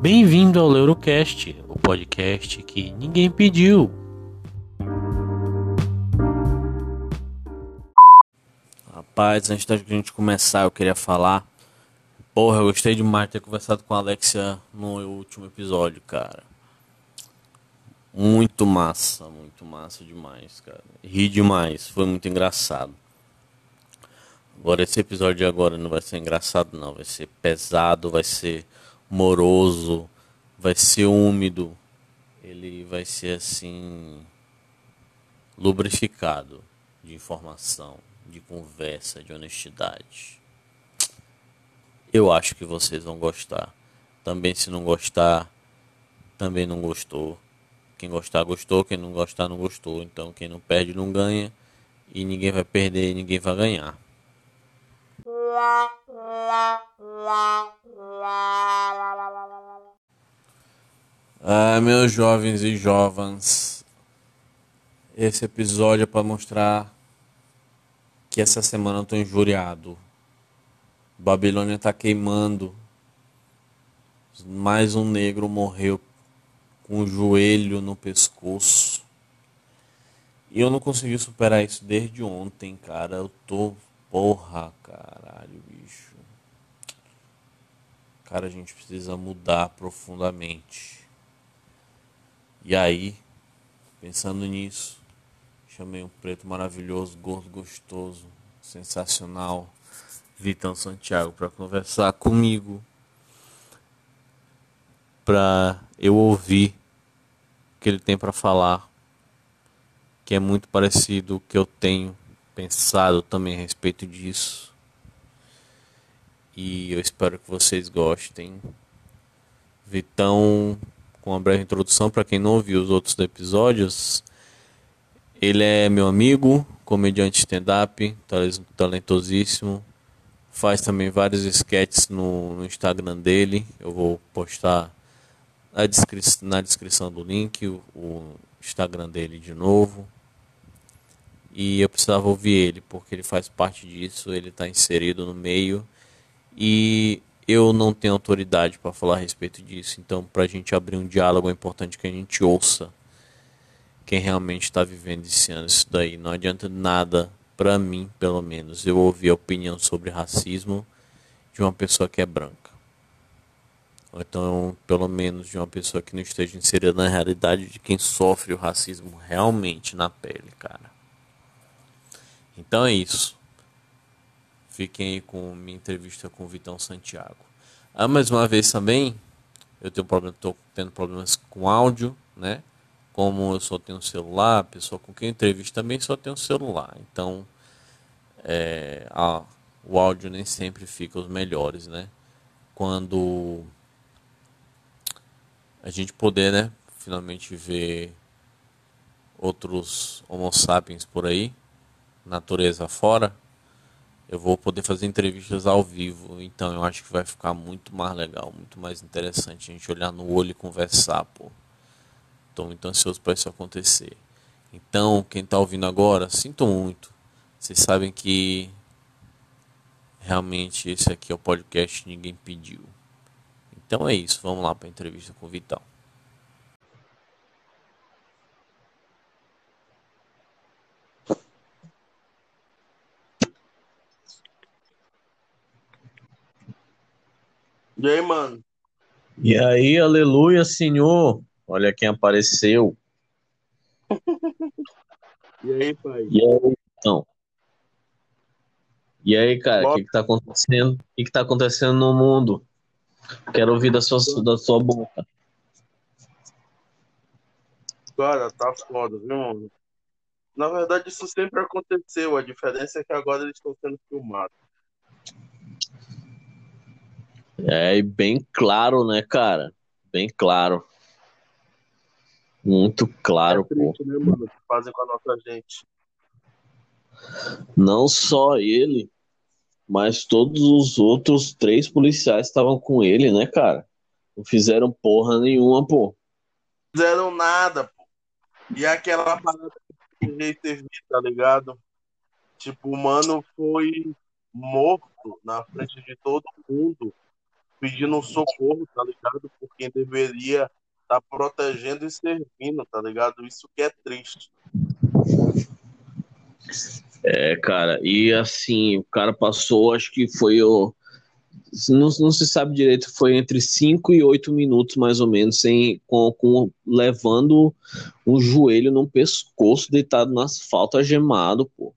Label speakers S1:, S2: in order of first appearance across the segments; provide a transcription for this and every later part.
S1: Bem-vindo ao Leurocast, o podcast que ninguém pediu. Rapaz, antes da gente começar, eu queria falar. Porra, eu gostei demais de ter conversado com a Alexia no último episódio, cara. Muito massa, muito massa demais, cara. Ri demais, foi muito engraçado. Agora esse episódio de agora não vai ser engraçado não, vai ser pesado, vai ser moroso, vai ser úmido. Ele vai ser assim lubrificado de informação, de conversa, de honestidade. Eu acho que vocês vão gostar. Também se não gostar, também não gostou. Quem gostar gostou, quem não gostar não gostou. Então quem não perde não ganha e ninguém vai perder ninguém vai ganhar. Ah, meus jovens e jovens, esse episódio é para mostrar que essa semana eu tô injuriado. Babilônia tá queimando. Mais um negro morreu com o joelho no pescoço. E eu não consegui superar isso desde ontem, cara. Eu tô Porra, caralho, bicho. Cara, a gente precisa mudar profundamente. E aí, pensando nisso, chamei um preto maravilhoso, gordo, gostoso, sensacional, Vitão Santiago, para conversar comigo, para eu ouvir o que ele tem para falar, que é muito parecido o que eu tenho pensado também a respeito disso. E eu espero que vocês gostem. Vitão, com uma breve introdução para quem não ouviu os outros episódios, ele é meu amigo, comediante stand-up, talentosíssimo. Faz também vários sketches no, no Instagram dele. Eu vou postar na, descri na descrição do link o, o Instagram dele de novo e eu precisava ouvir ele, porque ele faz parte disso, ele está inserido no meio e eu não tenho autoridade para falar a respeito disso. Então, para a gente abrir um diálogo, é importante que a gente ouça quem realmente está vivendo esse ano isso daí. Não adianta nada, para mim, pelo menos, eu ouvir a opinião sobre racismo de uma pessoa que é branca. Ou então, pelo menos, de uma pessoa que não esteja inserida na realidade de quem sofre o racismo realmente na pele, cara. Então é isso. Fiquem aí com minha entrevista com o Vitão Santiago. Ah, mais uma vez também, eu tenho problema, estou tendo problemas com áudio, né? Como eu só tenho um celular, a pessoa com quem eu também só tem um celular. Então, é, a, o áudio nem sempre fica os melhores, né? Quando a gente poder, né, finalmente ver outros Homo sapiens por aí, natureza fora, eu vou poder fazer entrevistas ao vivo. Então eu acho que vai ficar muito mais legal, muito mais interessante a gente olhar no olho e conversar, pô. Estou muito ansioso para isso acontecer. Então, quem está ouvindo agora, sinto muito. Vocês sabem que realmente esse aqui é o podcast ninguém pediu. Então é isso, vamos lá para a entrevista com o Vital.
S2: E aí, mano?
S1: E aí, aleluia, Senhor. Olha quem apareceu.
S2: e aí, pai?
S1: E aí, então? E aí, cara, o que, que tá acontecendo? O que, que tá acontecendo no mundo? Quero ouvir da sua, da sua boca.
S2: Cara, tá foda, viu, mano? Na verdade, isso sempre aconteceu. A diferença é que agora eles estão sendo filmados.
S1: É bem claro, né, cara? Bem claro. Muito claro,
S2: é triste, pô. Né, mano, que fazem com a nossa gente.
S1: Não só ele, mas todos os outros três policiais estavam com ele, né, cara? Não fizeram porra nenhuma, pô.
S2: Fizeram nada, pô. E aquela parada que teve, tá ligado? Tipo, o mano foi morto na frente de todo mundo pedindo socorro, tá ligado? Por quem deveria estar tá protegendo e servindo, tá ligado? Isso que é triste.
S1: É, cara, e assim, o cara passou, acho que foi o. Não, não se sabe direito, foi entre 5 e 8 minutos mais ou menos, sem, com, com, levando um joelho num pescoço, deitado no asfalto, agemado, pô.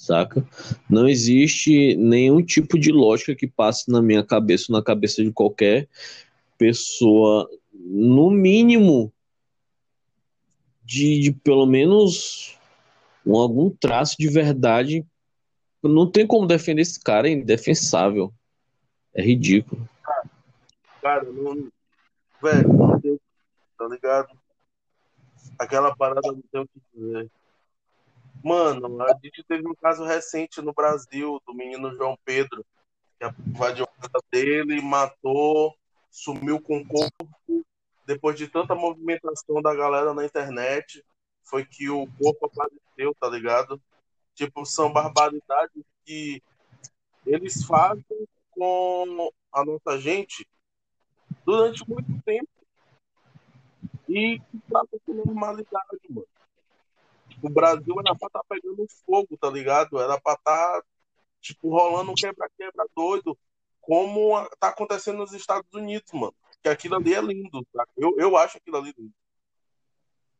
S1: Saca? Não existe nenhum tipo de lógica que passe na minha cabeça, na cabeça de qualquer pessoa, no mínimo, de, de pelo menos com algum traço de verdade. Não tem como defender esse cara, é indefensável. É ridículo.
S2: Cara, não. Velho, não. Tá ligado? Aquela parada não tem o que dizer. Mano, a gente teve um caso recente no Brasil do menino João Pedro, que invadiu a casa dele, matou, sumiu com o corpo. Depois de tanta movimentação da galera na internet, foi que o corpo apareceu, tá ligado? Tipo, são barbaridades que eles fazem com a nossa gente durante muito tempo. E trata com normalidade, mano. O Brasil era pra estar tá pegando fogo, tá ligado? Era pra estar, tá, tipo, rolando um quebra-quebra doido, como tá acontecendo nos Estados Unidos, mano. Que aquilo ali é lindo, tá? Eu, eu acho aquilo ali lindo.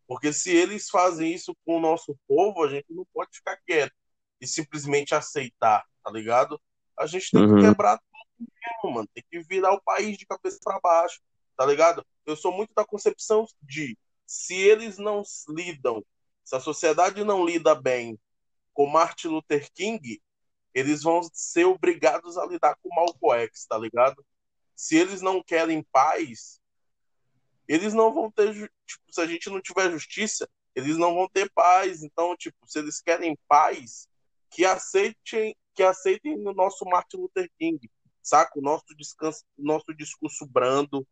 S2: Porque se eles fazem isso com o nosso povo, a gente não pode ficar quieto e simplesmente aceitar, tá ligado? A gente tem uhum. que quebrar tudo mesmo, mano. Tem que virar o país de cabeça para baixo, tá ligado? Eu sou muito da concepção de se eles não lidam, se a sociedade não lida bem com Martin Luther King, eles vão ser obrigados a lidar com Malcolm X, tá ligado? Se eles não querem paz, eles não vão ter, tipo, se a gente não tiver justiça, eles não vão ter paz. Então, tipo, se eles querem paz, que aceitem, que aceitem o nosso Martin Luther King, saca? O nosso descanso, nosso discurso brando,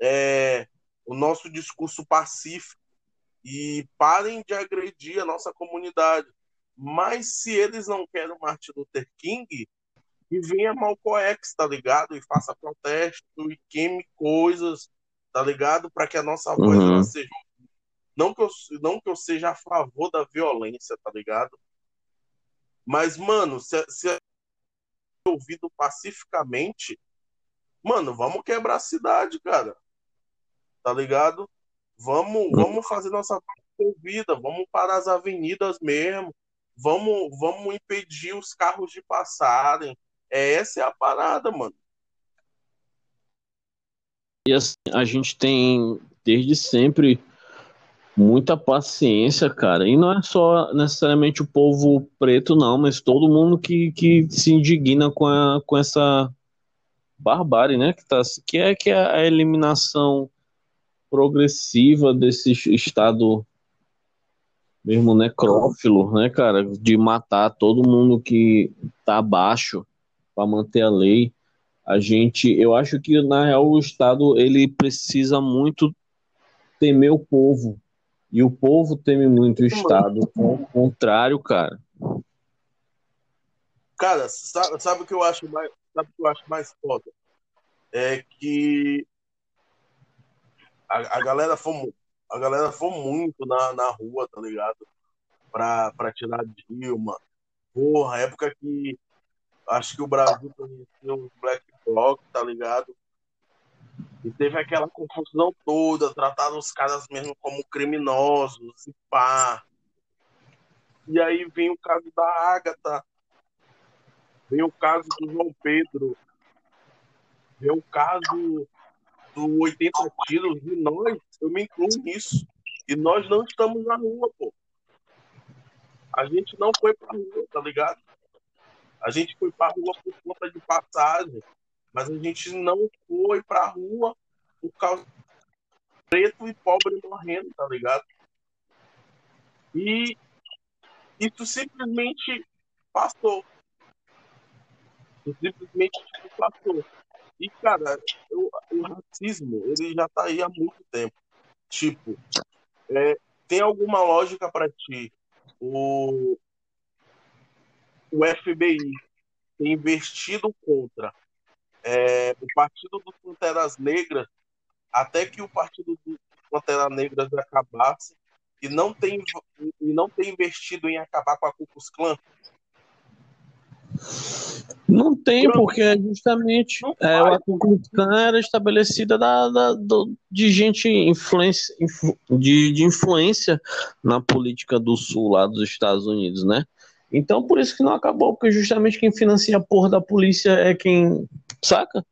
S2: é, o nosso discurso pacífico e parem de agredir a nossa comunidade. Mas se eles não querem o Martin Luther King, que venha Malcolm X, tá ligado? E faça protesto e queime coisas tá ligado? Para que a nossa voz uhum. seja. Não que, eu, não que eu seja a favor da violência, tá ligado? Mas, mano, se, se é ouvido pacificamente, mano, vamos quebrar a cidade, cara. Tá ligado? Vamos, vamos fazer nossa vida, vamos parar as avenidas mesmo, vamos, vamos impedir os carros de passarem. É, essa é a parada, mano.
S1: E assim, a gente tem desde sempre muita paciência, cara. E não é só necessariamente o povo preto, não, mas todo mundo que, que se indigna com, a, com essa barbárie, né? Que, tá, que, é, que é a eliminação progressiva desse Estado mesmo necrófilo, né, cara? De matar todo mundo que tá abaixo para manter a lei a gente, eu acho que na real o Estado ele precisa muito temer o povo e o povo teme muito o Estado, ao contrário, cara.
S2: Cara, sabe, sabe o que eu acho mais, sabe o que eu acho mais foda? É que a, a galera foi a galera foi muito na, na rua, tá ligado? Pra, pra tirar Dilma. Porra, época que acho que o Brasil conheceu o Black Bloc, tá ligado? E teve aquela confusão toda, trataram os caras mesmo como criminosos e pá. E aí vem o caso da Ágata, vem o caso do João Pedro, vem o caso do 80 quilos, e nós, eu me incluo nisso. E nós não estamos na rua, pô. A gente não foi pra rua, tá ligado? A gente foi pra rua por conta de passagem, mas a gente não foi pra rua por causa preto e pobre morrendo, tá ligado? E isso simplesmente passou. Simplesmente passou. E, cara, o, o, racismo, ele já tá aí há muito tempo. Tipo, é, tem alguma lógica para ti o, o FBI ter investido contra é, o Partido dos Panteras Negras, até que o Partido dos Panteras Negras acabasse, e não tem, e não tem investido em acabar com a Ku Klux Klan?
S1: Não tem, porque é justamente é, a Klan era estabelecida da, da do, de gente influência, de, de influência na política do Sul, lá dos Estados Unidos, né? Então, por isso que não acabou, porque justamente quem financia a porra da polícia é quem. Saca?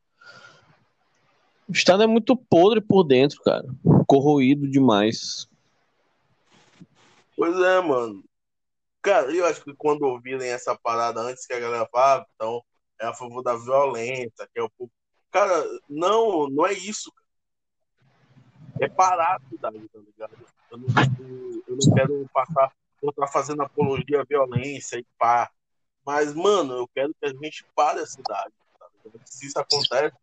S1: O Estado é muito podre por dentro, cara. Corroído demais.
S2: Pois é, mano. Cara, eu acho que quando ouvirem essa parada antes que a galera fala, então é a favor da violência, que é o Cara, não, não é isso. É cidade, tá ligado? Eu não, eu não quero passar, eu estar fazendo apologia à violência e pá. Mas, mano, eu quero que a gente pare a cidade. Tá Se isso acontece,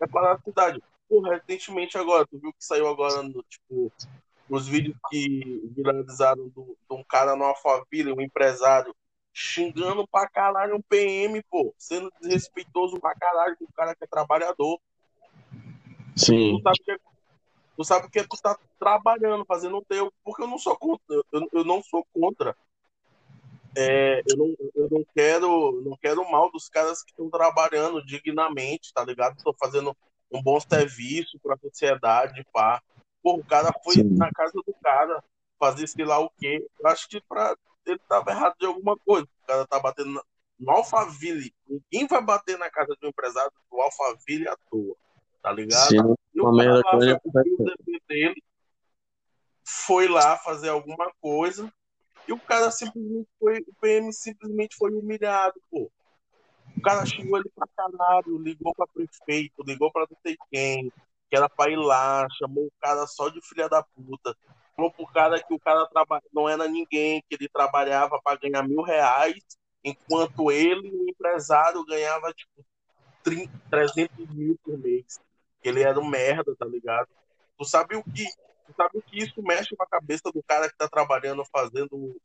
S2: é parar a cidade. Recentemente agora, tu viu que saiu agora no, tipo, os vídeos que viralizaram do, de um cara no Alphaville, um empresário, xingando pra caralho um PM, pô, sendo desrespeitoso pra caralho com o cara que é trabalhador.
S1: Sim.
S2: Tu sabe que, é, tu sabe que tu tá trabalhando, fazendo o teu, porque eu não sou contra, eu, eu não sou contra. É, eu, não, eu não quero não quero mal dos caras que estão trabalhando dignamente, tá ligado? Estou fazendo um bom serviço para a sociedade, pá. Pô, o cara foi Sim. na casa do cara fazer sei lá o quê. Eu acho que pra... ele tava errado de alguma coisa. O cara tá batendo na... no Alphaville. Ninguém vai bater na casa de um empresário do Alphaville à toa. Tá ligado?
S1: Sim,
S2: e o cara lá, o dele foi lá fazer alguma coisa e o cara simplesmente foi, o PM simplesmente foi humilhado, pô. O cara xingou ele pra caralho, ligou pra prefeito, ligou pra não sei quem, que era pra ir lá, chamou o cara só de filha da puta. Falou pro cara que o cara traba... não era ninguém, que ele trabalhava para ganhar mil reais, enquanto ele, o empresário, ganhava tipo 30, 300 mil por mês. Ele era um merda, tá ligado? Tu sabe o que, tu sabe o que isso mexe com a cabeça do cara que tá trabalhando, fazendo o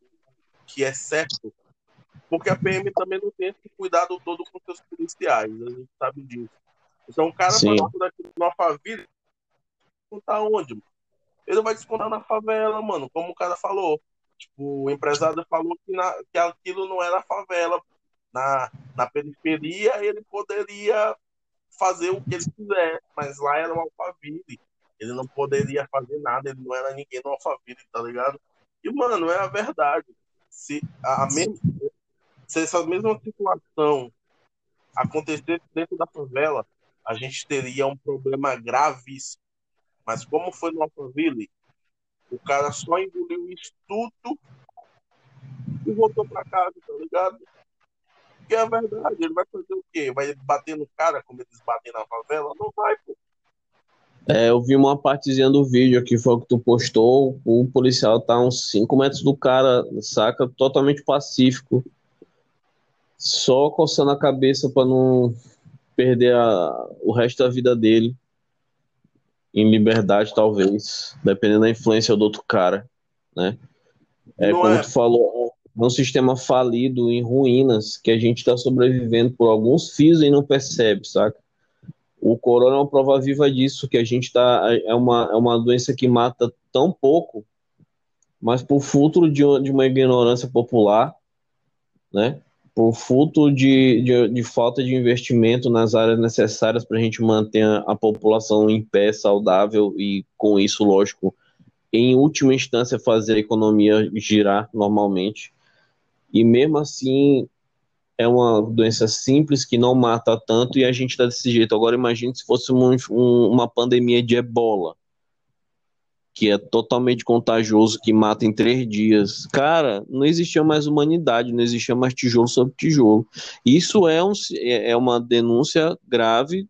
S2: que é certo? Porque a PM também não tem esse cuidado todo com seus policiais, a gente sabe disso. Então o cara Sim. vai daqui na favela, descontar onde, mano? Ele vai descontar na favela, mano, como o cara falou. Tipo, o empresário falou que, na, que aquilo não era favela. Na, na periferia ele poderia fazer o que ele quiser, mas lá era um Alphaville. Ele não poderia fazer nada, ele não era ninguém no Alphaville, tá ligado? E, mano, é a verdade. Se, a, a se essa mesma situação acontecesse dentro da favela, a gente teria um problema gravíssimo. Mas como foi no Alphaville, o cara só engoliu isso tudo e voltou para casa, tá ligado? Que é verdade, ele vai fazer o quê? Vai bater no cara como eles batem na favela? Não vai, pô.
S1: É, eu vi uma partezinha do vídeo que foi o que tu postou. O policial tá uns 5 metros do cara, saca? Totalmente pacífico. Só coçando a cabeça para não perder a, o resto da vida dele em liberdade, talvez, dependendo da influência do outro cara, né? É, como é. tu falou, é um sistema falido em ruínas que a gente está sobrevivendo por alguns fios e não percebe, saca? O corona é uma prova viva disso, que a gente tá. É uma, é uma doença que mata tão pouco, mas por fruto de, de uma ignorância popular, né? Por fruto de, de, de, falta de investimento nas áreas necessárias para a gente manter a, a, população em pé, saudável e, com isso, lógico, em última instância, fazer a economia girar normalmente. E mesmo assim, é uma doença simples que não mata tanto e a gente está desse jeito. Agora, imagine se fosse um, um, uma pandemia de ebola que é totalmente contagioso, que mata em três dias. Cara, não existia mais humanidade, não existia mais tijolo sobre tijolo. Isso é, um, é, é uma denúncia grave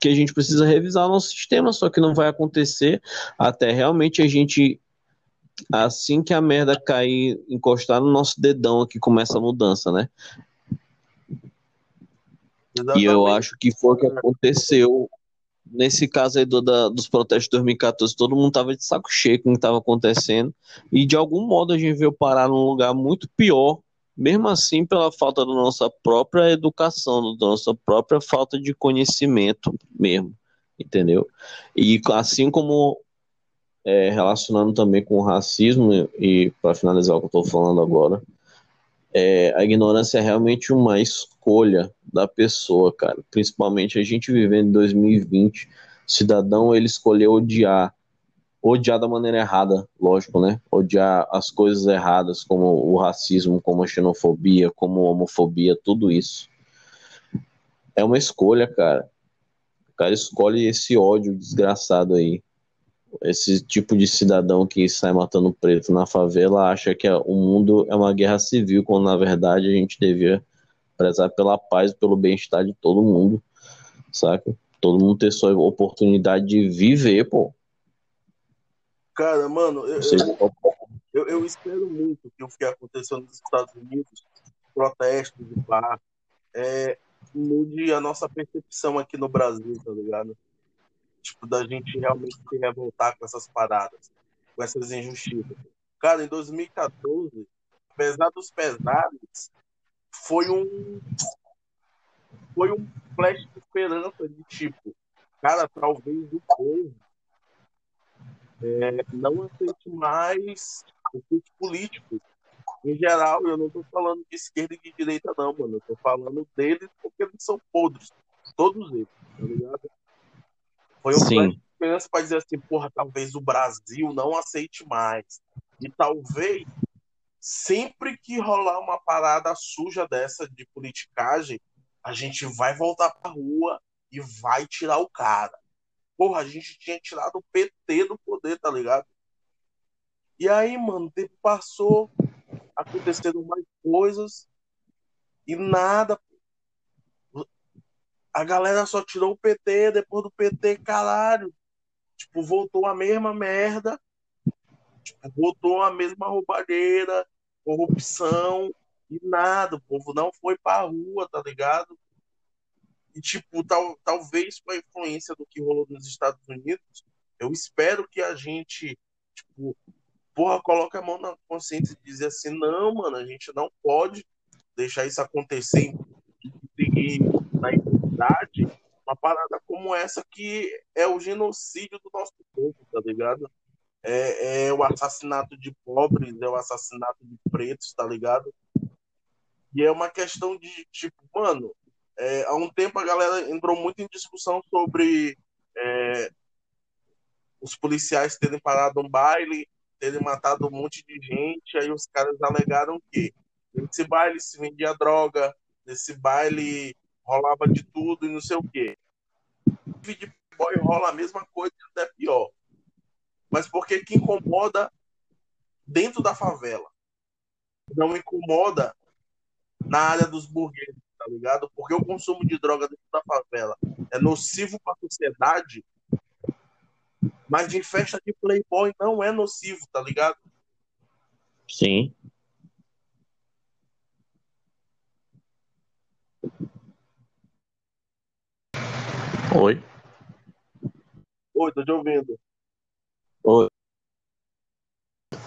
S1: que a gente precisa revisar o nosso sistema, só que não vai acontecer até realmente a gente assim que a merda cair, encostar no nosso dedão aqui começa a mudança, né? Exatamente. E eu acho que foi o que aconteceu nesse caso aí do, da, dos protestos de 2014, todo mundo tava de saco cheio com o que estava acontecendo, e de algum modo a gente veio parar num lugar muito pior mesmo assim pela falta da nossa própria educação, da nossa própria falta de conhecimento mesmo, entendeu? E assim como é, relacionando também com o racismo, e para finalizar o que eu estou falando agora, é, a ignorância é realmente uma escolha da pessoa, cara. Principalmente a gente vivendo em 2020, o cidadão ele escolheu odiar odiar da maneira errada, lógico, né? Odiar as coisas erradas, como o racismo, como a xenofobia, como a homofobia, tudo isso. É uma escolha, cara. O cara escolhe esse ódio desgraçado aí. Esse tipo de cidadão que sai matando preto na favela acha que o mundo é uma guerra civil, quando na verdade a gente devia prezar pela paz e pelo bem-estar de todo mundo, saca? Todo mundo ter sua oportunidade de viver, pô
S2: Cara, mano, eu, eu, eu, espero muito que o que aconteceu nos Estados Unidos, protestos de bar, é, mude a nossa percepção aqui no Brasil, tá ligado? Tipo, da gente realmente se revoltar com essas paradas, com essas injustiças. Cara, em 2014, apesar dos pesares, foi um foi um flash de esperança de tipo, cara, talvez o povo é, não aceite mais os políticos. Em geral, eu não estou falando de esquerda e de direita, não, mano. Eu estou falando deles porque eles são podres. Todos eles, tá ligado? Foi uma esperança para dizer assim, porra, talvez o Brasil não aceite mais. E talvez, sempre que rolar uma parada suja dessa de politicagem, a gente vai voltar pra rua e vai tirar o cara. Porra, a gente tinha tirado o PT do poder, tá ligado? E aí, mano, o tempo passou, aconteceram mais coisas e nada. A galera só tirou o PT, depois do PT, caralho. Tipo, voltou a mesma merda. Tipo, voltou a mesma roubalheira, corrupção e nada. O povo não foi pra rua, tá ligado? E, tipo, tal, talvez com a influência do que rolou nos Estados Unidos, eu espero que a gente, tipo, porra, coloque a mão na consciência e dizer assim, não, mano, a gente não pode deixar isso acontecer e na impunidade uma parada como essa que é o genocídio do nosso povo, tá ligado? É, é, o assassinato de pobres, é o assassinato de pretos, tá ligado? E é uma questão de, tipo, mano, é, há um tempo a galera entrou muito em discussão sobre é, os policiais terem parado um baile, terem matado um monte de gente. Aí os caras alegaram que nesse baile se vendia droga, nesse baile rolava de tudo e não sei o quê. De boy rola a mesma coisa, até pior. Mas porque que incomoda dentro da favela? Não incomoda na área dos burgueses tá ligado? Porque o consumo de droga dentro da favela é nocivo para a sociedade, mas de festa de playboy não é nocivo, tá ligado?
S1: Sim. Oi.
S2: Oi, tô te ouvindo.
S1: Oi.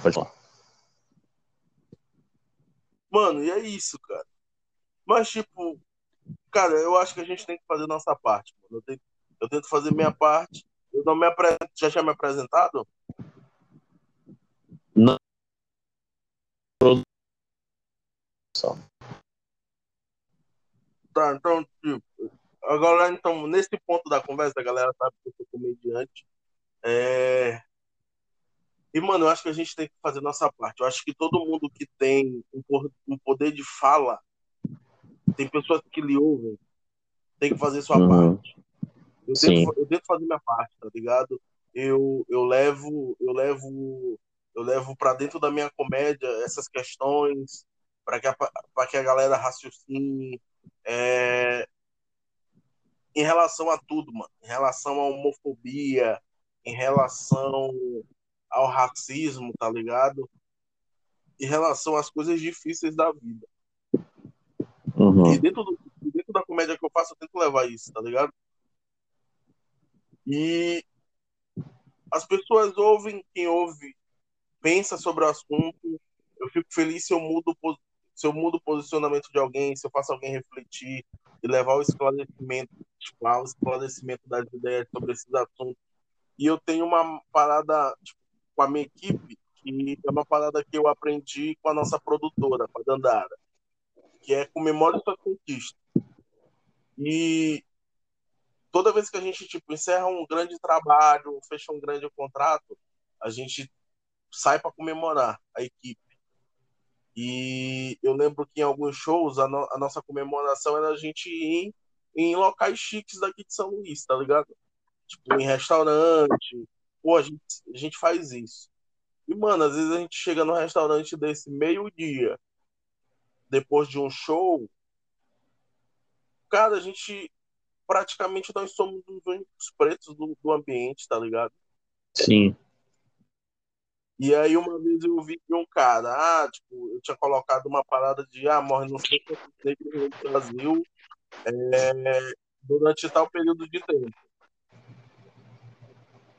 S1: Pode falar.
S2: Mano, e é isso, cara. Mas, tipo, cara, eu acho que a gente tem que fazer nossa parte. Mano. Eu, tento, eu tento fazer minha parte. Eu não me apresento. Já tinha me apresentado?
S1: Não.
S2: Tá, então, tipo, agora, então, nesse ponto da conversa, a galera sabe que eu sou comediante. É... E, mano, eu acho que a gente tem que fazer nossa parte. Eu acho que todo mundo que tem um poder de fala tem pessoas que lhe ouvem, tem que fazer sua uhum. parte. Eu tento, eu tento, fazer minha parte, tá ligado? Eu, eu levo, eu levo, eu levo para dentro da minha comédia essas questões para que, a, que a galera raciocine é, em relação a tudo, mano. Em relação à homofobia, em relação ao racismo, tá ligado? Em relação às coisas difíceis da vida.
S1: Uhum.
S2: E dentro, do, dentro da comédia que eu faço, eu tento levar isso, tá ligado? E as pessoas ouvem, quem ouve pensa sobre o assunto. Eu fico feliz se eu mudo, se eu mudo o posicionamento de alguém, se eu faço alguém refletir e levar o esclarecimento, tipo, ao esclarecimento das ideias sobre esses assuntos. E eu tenho uma parada tipo, com a minha equipe, que é uma parada que eu aprendi com a nossa produtora, com a Dandara, que é comemore sua conquista. E toda vez que a gente tipo encerra um grande trabalho, fecha um grande contrato, a gente sai para comemorar a equipe. E eu lembro que em alguns shows a, no, a, nossa comemoração era a gente ir em locais chiques daqui de São Luís, tá ligado? Tipo, em restaurante. Pô, a gente, a gente faz isso. E, mano, às vezes a gente chega no restaurante desse meio-dia, depois de um show. Cara, a gente praticamente nós somos os únicos pretos do, do ambiente, tá ligado?
S1: Sim.
S2: E aí uma vez eu vi um cara, ah, tipo, eu tinha colocado uma parada de ah, morre não sei quantos negros no Brasil é, durante tal período de tempo.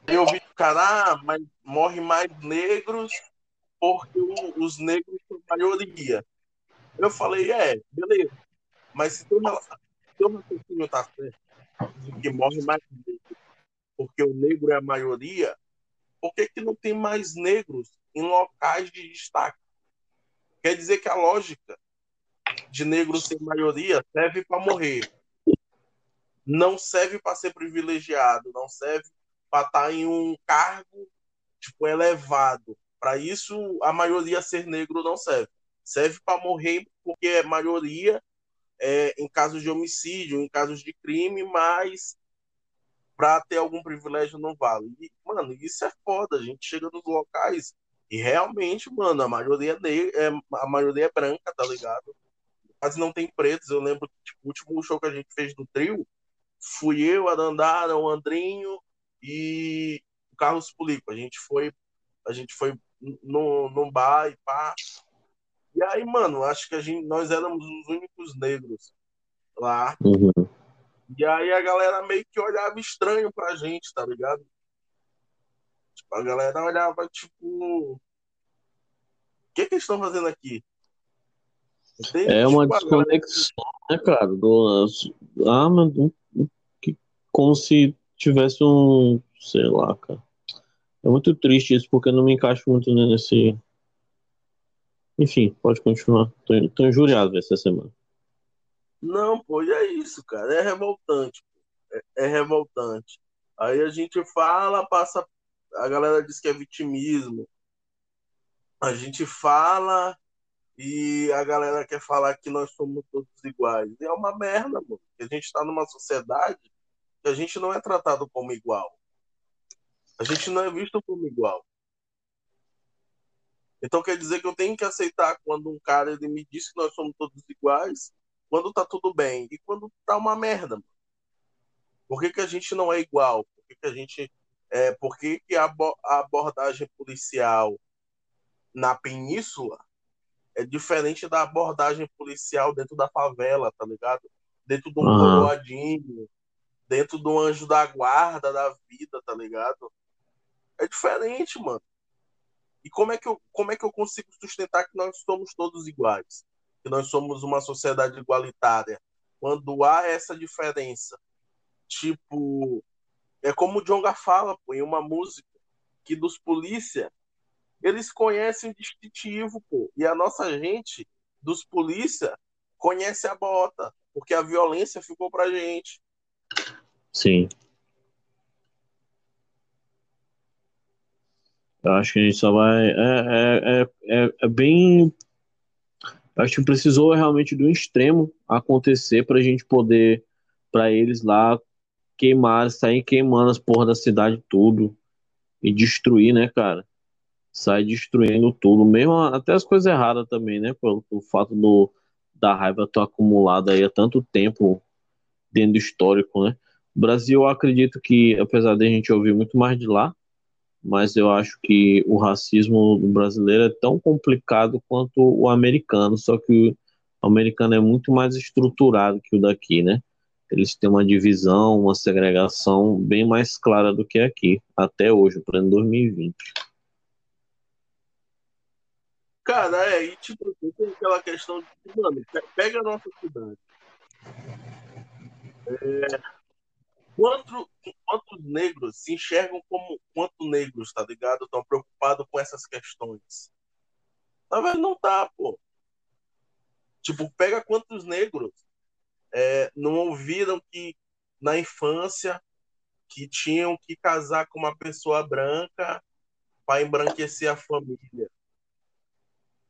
S2: Aí eu vi cara, ah, mas morre mais negros porque os negros são maioria. Eu falei, é, beleza. Mas se teu, teu raciocínio tá certo, de que morre mais negro porque o negro é a maioria, por que, que não tem mais negros em locais de destaque? Quer dizer que a lógica de negro ser maioria serve para morrer. Não serve para ser privilegiado, não serve para estar tá em um cargo tipo elevado. Para isso a maioria ser negro não serve. Serve para morrer porque é maioria é, em casos de homicídio, em casos de crime, mas para ter algum privilégio não vale. E, mano, isso é foda. A gente chega nos locais e realmente, mano, a maioria é, a maioria é branca, tá ligado? Quase não tem pretos. Eu lembro que tipo, o último show que a gente fez do trio fui eu, a Dandara, o Andrinho e o Carlos Pulico. A gente foi, a gente foi no, no bar e pá. E aí, mano, acho que a gente, nós éramos os únicos negros lá.
S1: Uhum.
S2: E aí a galera meio que olhava estranho pra gente, tá ligado? Tipo, a galera olhava, tipo. O que, que eles estão fazendo aqui?
S1: Entende? É uma tipo, desconexão, galera... né, cara? Do, ah, que, como se tivesse um. Sei lá, cara. É muito triste isso, porque eu não me encaixo muito nesse. Enfim, pode continuar. Tô, tô injuriado essa semana.
S2: Não, pô, e é isso, cara. É revoltante. É, é, revoltante. Aí a gente fala, passa. A galera diz que é vitimismo. A gente fala e a galera quer falar que nós somos todos iguais. E é uma merda, mano. A gente está numa sociedade que a gente não é tratado como igual. A gente não é visto como igual. Então quer dizer que eu tenho que aceitar quando um cara ele me diz que nós somos todos iguais quando tá tudo bem e quando tá uma merda. Por que, que a gente não é igual? Por que, que a gente. É, por que, que a, a abordagem policial na península é diferente da abordagem policial dentro da favela, tá ligado? Dentro do um coroadinho, dentro do anjo da guarda da vida, tá ligado? É diferente, mano. E como é que eu, como é que eu consigo sustentar que nós somos todos iguais? Que nós somos uma sociedade igualitária. Quando há essa diferença, tipo, é como o Jonga fala pô, em uma música, que dos polícia, eles conhecem o distintivo, pô, e a nossa gente, dos polícia, conhece a bota, porque a violência ficou pra gente.
S1: Sim. Eu acho que a gente só vai. É, é, é, é, é bem Acho que precisou realmente do extremo acontecer para a gente poder, para eles lá queimar, sair queimando as porras da cidade tudo e destruir, né, cara? Sai destruindo tudo, mesmo até as coisas erradas também, né? Pelo, pelo fato do, da raiva estar acumulada aí há tanto tempo dentro do histórico, né? O Brasil, eu acredito que, apesar de a gente ouvir muito mais de lá, mas eu acho que o racismo brasileiro é tão complicado quanto o americano, só que o americano é muito mais estruturado que o daqui, né? Eles têm uma divisão, uma segregação bem mais clara do que aqui, até hoje, pleno 2020.
S2: Cara, é, e tipo, tem aquela questão de, mano, pega a nossa cidade. É, quanto, quantos negros se enxergam como quanto negros, tá ligado? Estão preocupados com essas questões. Verdade, não tá, pô. Tipo, pega quantos negros é, não ouviram que na infância que tinham que casar com uma pessoa branca para embranquecer a família.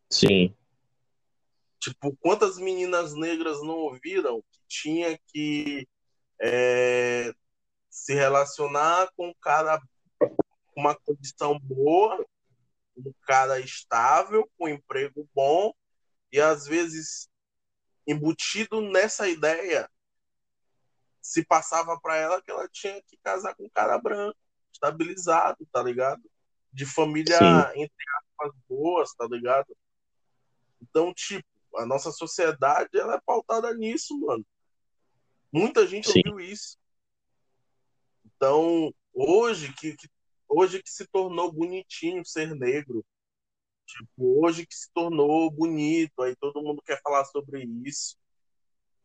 S1: Sim.
S2: Tipo, quantas meninas negras não ouviram que tinha que é, se relacionar com um cara com uma condição boa, um cara estável, com um emprego bom, e às vezes embutido nessa ideia se passava para ela que ela tinha que casar com um cara branco, estabilizado, tá ligado? De família, Sim. entre aspas, boas, tá ligado? Então, tipo, a nossa sociedade ela é pautada nisso, mano. Muita gente Sim. ouviu isso. Então, hoje que, que, hoje que se tornou bonitinho ser negro, tipo, hoje que se tornou bonito, aí todo mundo quer falar sobre isso.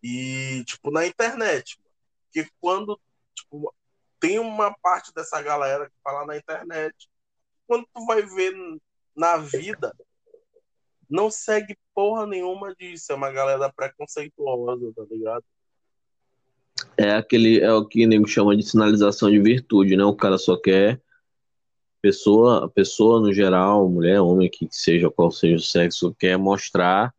S2: E, tipo, na internet, porque quando tipo, tem uma parte dessa galera que fala na internet, quando tu vai ver na vida, não segue porra nenhuma disso. É uma galera preconceituosa, tá ligado?
S1: É aquele, é o que o nego chama de sinalização de virtude, né? O cara só quer pessoa, pessoa no geral, mulher, homem, que seja qual seja o sexo, quer mostrar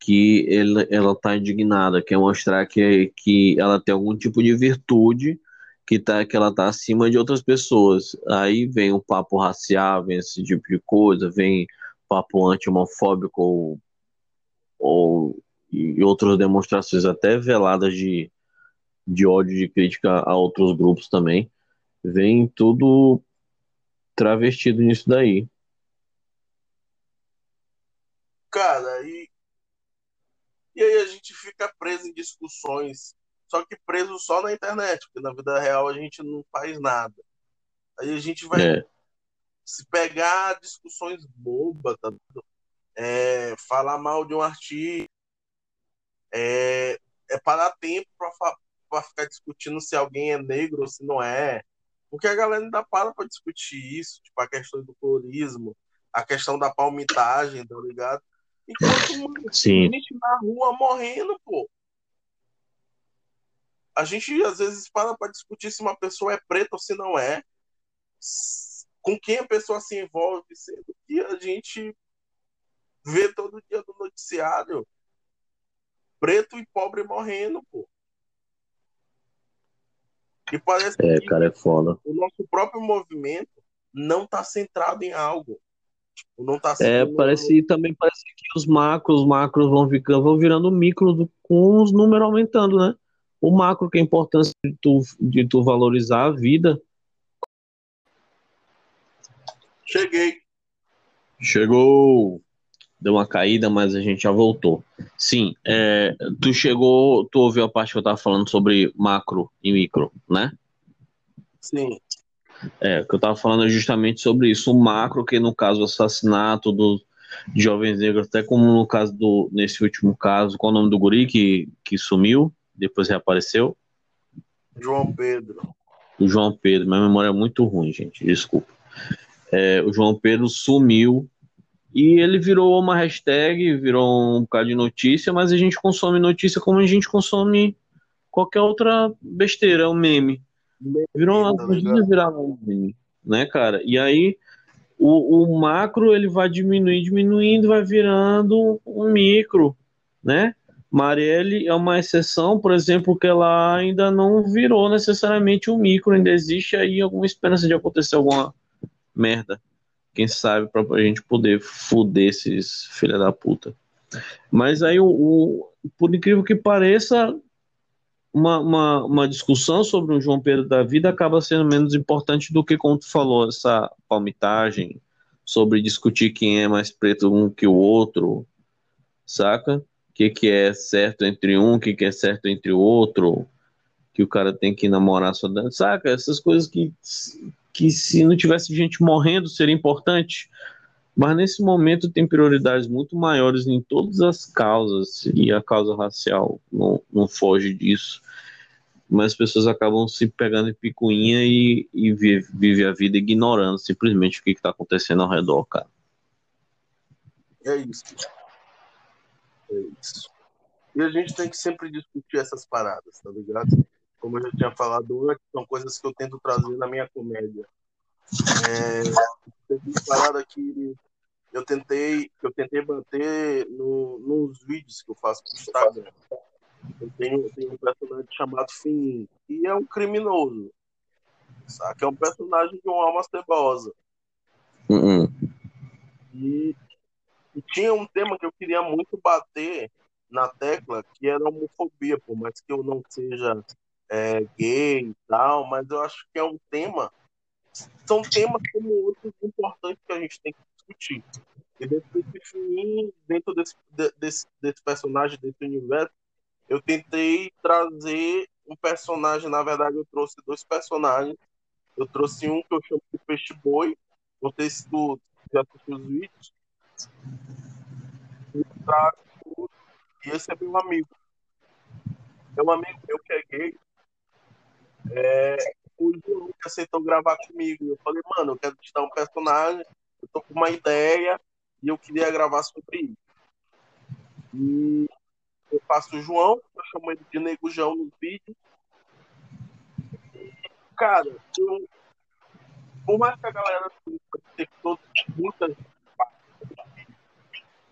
S1: que ele, ela está indignada, quer mostrar que, que ela tem algum tipo de virtude que, tá, que ela está acima de outras pessoas. Aí vem o papo racial, vem esse tipo de coisa, vem papo anti-homofóbico ou, ou e outras demonstrações até veladas de, de ódio, de crítica a outros grupos também. Vem tudo travestido nisso daí.
S2: Cara, e e aí a gente fica preso em discussões, só que preso só na internet, porque na vida real a gente não faz nada. Aí a gente vai é. se pegar discussões bobas, tá? é, falar mal de um artista, é, é parar tempo para ficar discutindo se alguém é negro ou se não é. Porque a galera ainda para para discutir isso, tipo a questão do colorismo, a questão da palmitagem, tá ligado? Enquanto
S1: Sim.
S2: a gente na rua morrendo, pô. A gente às vezes para para discutir se uma pessoa é preta ou se não é. Com quem a pessoa se envolve, sendo que a gente vê todo dia no noticiário preto e pobre morrendo, pô. E parece
S1: é, que cara, é foda.
S2: o nosso próprio movimento não está centrado em algo.
S1: Tipo, não tá É, parece também parece que os macros, os macros vão ficando, vão virando micro do, com os números aumentando, né? O macro que é a importância de tu, de tu valorizar a vida.
S2: Cheguei.
S1: Chegou. Deu uma caída, mas a gente já voltou. Sim, é, tu chegou, tu ouviu a parte que eu tava falando sobre macro e micro, né?
S2: Sim.
S1: É, o que eu estava falando é justamente sobre isso, o macro, que no caso o assassinato dos jovens negros, até como no caso do, nesse último caso, qual é o nome do guri que, que sumiu, depois reapareceu?
S2: João Pedro.
S1: O João Pedro, minha memória é muito ruim, gente, desculpa. É, o João Pedro sumiu e ele virou uma hashtag, virou um bocado de notícia, mas a gente consome notícia como a gente consome qualquer outra besteira, um meme. Virou uma virar um né, cara? E aí o, o macro ele vai diminuindo, diminuindo, vai virando um micro, né? Marielle é uma exceção, por exemplo, que ela ainda não virou necessariamente um micro, ainda existe aí alguma esperança de acontecer alguma merda. Quem sabe para a gente poder fuder esses filha da puta. Mas aí o, o, por incrível que pareça, uma, uma, uma, discussão sobre um João Pedro da vida acaba sendo menos importante do que, como tu falou, essa palmitagem sobre discutir quem é mais preto um que o outro, saca? O que, que é certo entre um, o que, que é certo entre o outro, que o cara tem que namorar dentro, saca? Essas coisas que, que se não tivesse gente morrendo seria importante. Mas nesse momento tem prioridades muito maiores em todas as causas, e a causa racial não, não foge disso. Mas as pessoas acabam se pegando em picuinha e, e vive, vive a vida ignorando simplesmente o que está acontecendo ao redor, cara.
S2: É isso. É isso. E a gente tem que sempre discutir essas paradas, tá ligado? Como eu já tinha falado são coisas que eu tento trazer na minha comédia. É, teve parada que eu tentei, eu tentei bater no, nos vídeos que eu faço pro Instagram. Eu tenho, eu tenho um personagem chamado Fininho, que é um criminoso. Saca? É um personagem de uma alma cebosa.
S1: Uhum.
S2: E, e tinha um tema que eu queria muito bater na tecla, que era a homofobia, por mais que eu não seja é, gay e tal, mas eu acho que é um tema. São temas como outros importantes que a gente tem que discutir. E dentro desse filme, dentro desse, desse, desse personagem, desse universo, eu tentei trazer um personagem, na verdade, eu trouxe dois personagens. Eu trouxe um que eu chamo de Peixe Boi. Não sei se tu já assistiu os vídeos. E e esse é meu amigo. É um amigo meu que é gay. É, o João que aceitou gravar comigo. Eu falei, mano, eu quero te dar um personagem, eu tô com uma ideia e eu queria gravar sobre isso. E eu faço o João, eu chamo ele de Nego João no vídeo. E, cara, eu, por mais que a galera tenha muitas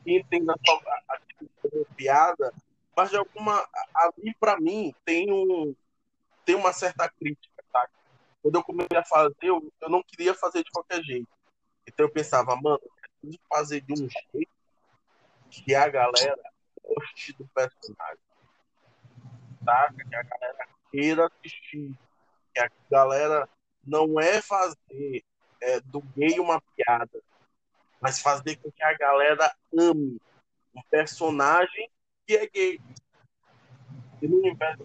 S2: que entenda só como piada, mas de alguma ali para mim tem um tem uma certa crítica, tá? Quando eu comecei a fazer, eu, eu não queria fazer de qualquer jeito. Então eu pensava, mano, eu fazer de um jeito que a galera goste do personagem. Tá? Que a galera queira assistir. Que a galera não é fazer é, do gay uma piada, mas fazer com que a galera ame um personagem que é gay. E no universo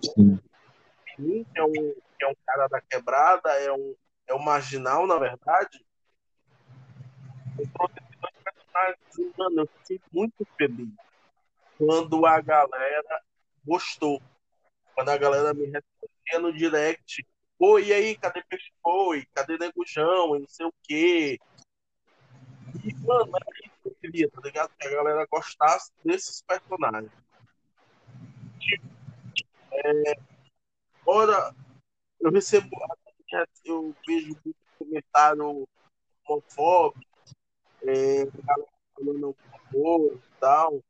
S2: que é um, que é um cara da quebrada, é um, é um marginal, na verdade, eu personagens, fiquei muito feliz quando a galera gostou. Quando a galera me respondia no direct, pô, e aí, cadê Peixe Boi? Cadê Negujão? E não sei o quê. E, mano, era isso que eu queria, tá ligado? Que a galera gostasse desses personagens. Tipo, é, ora, eu recebo, eu vejo muito comentário homofóbico, é, falando coisa e tal.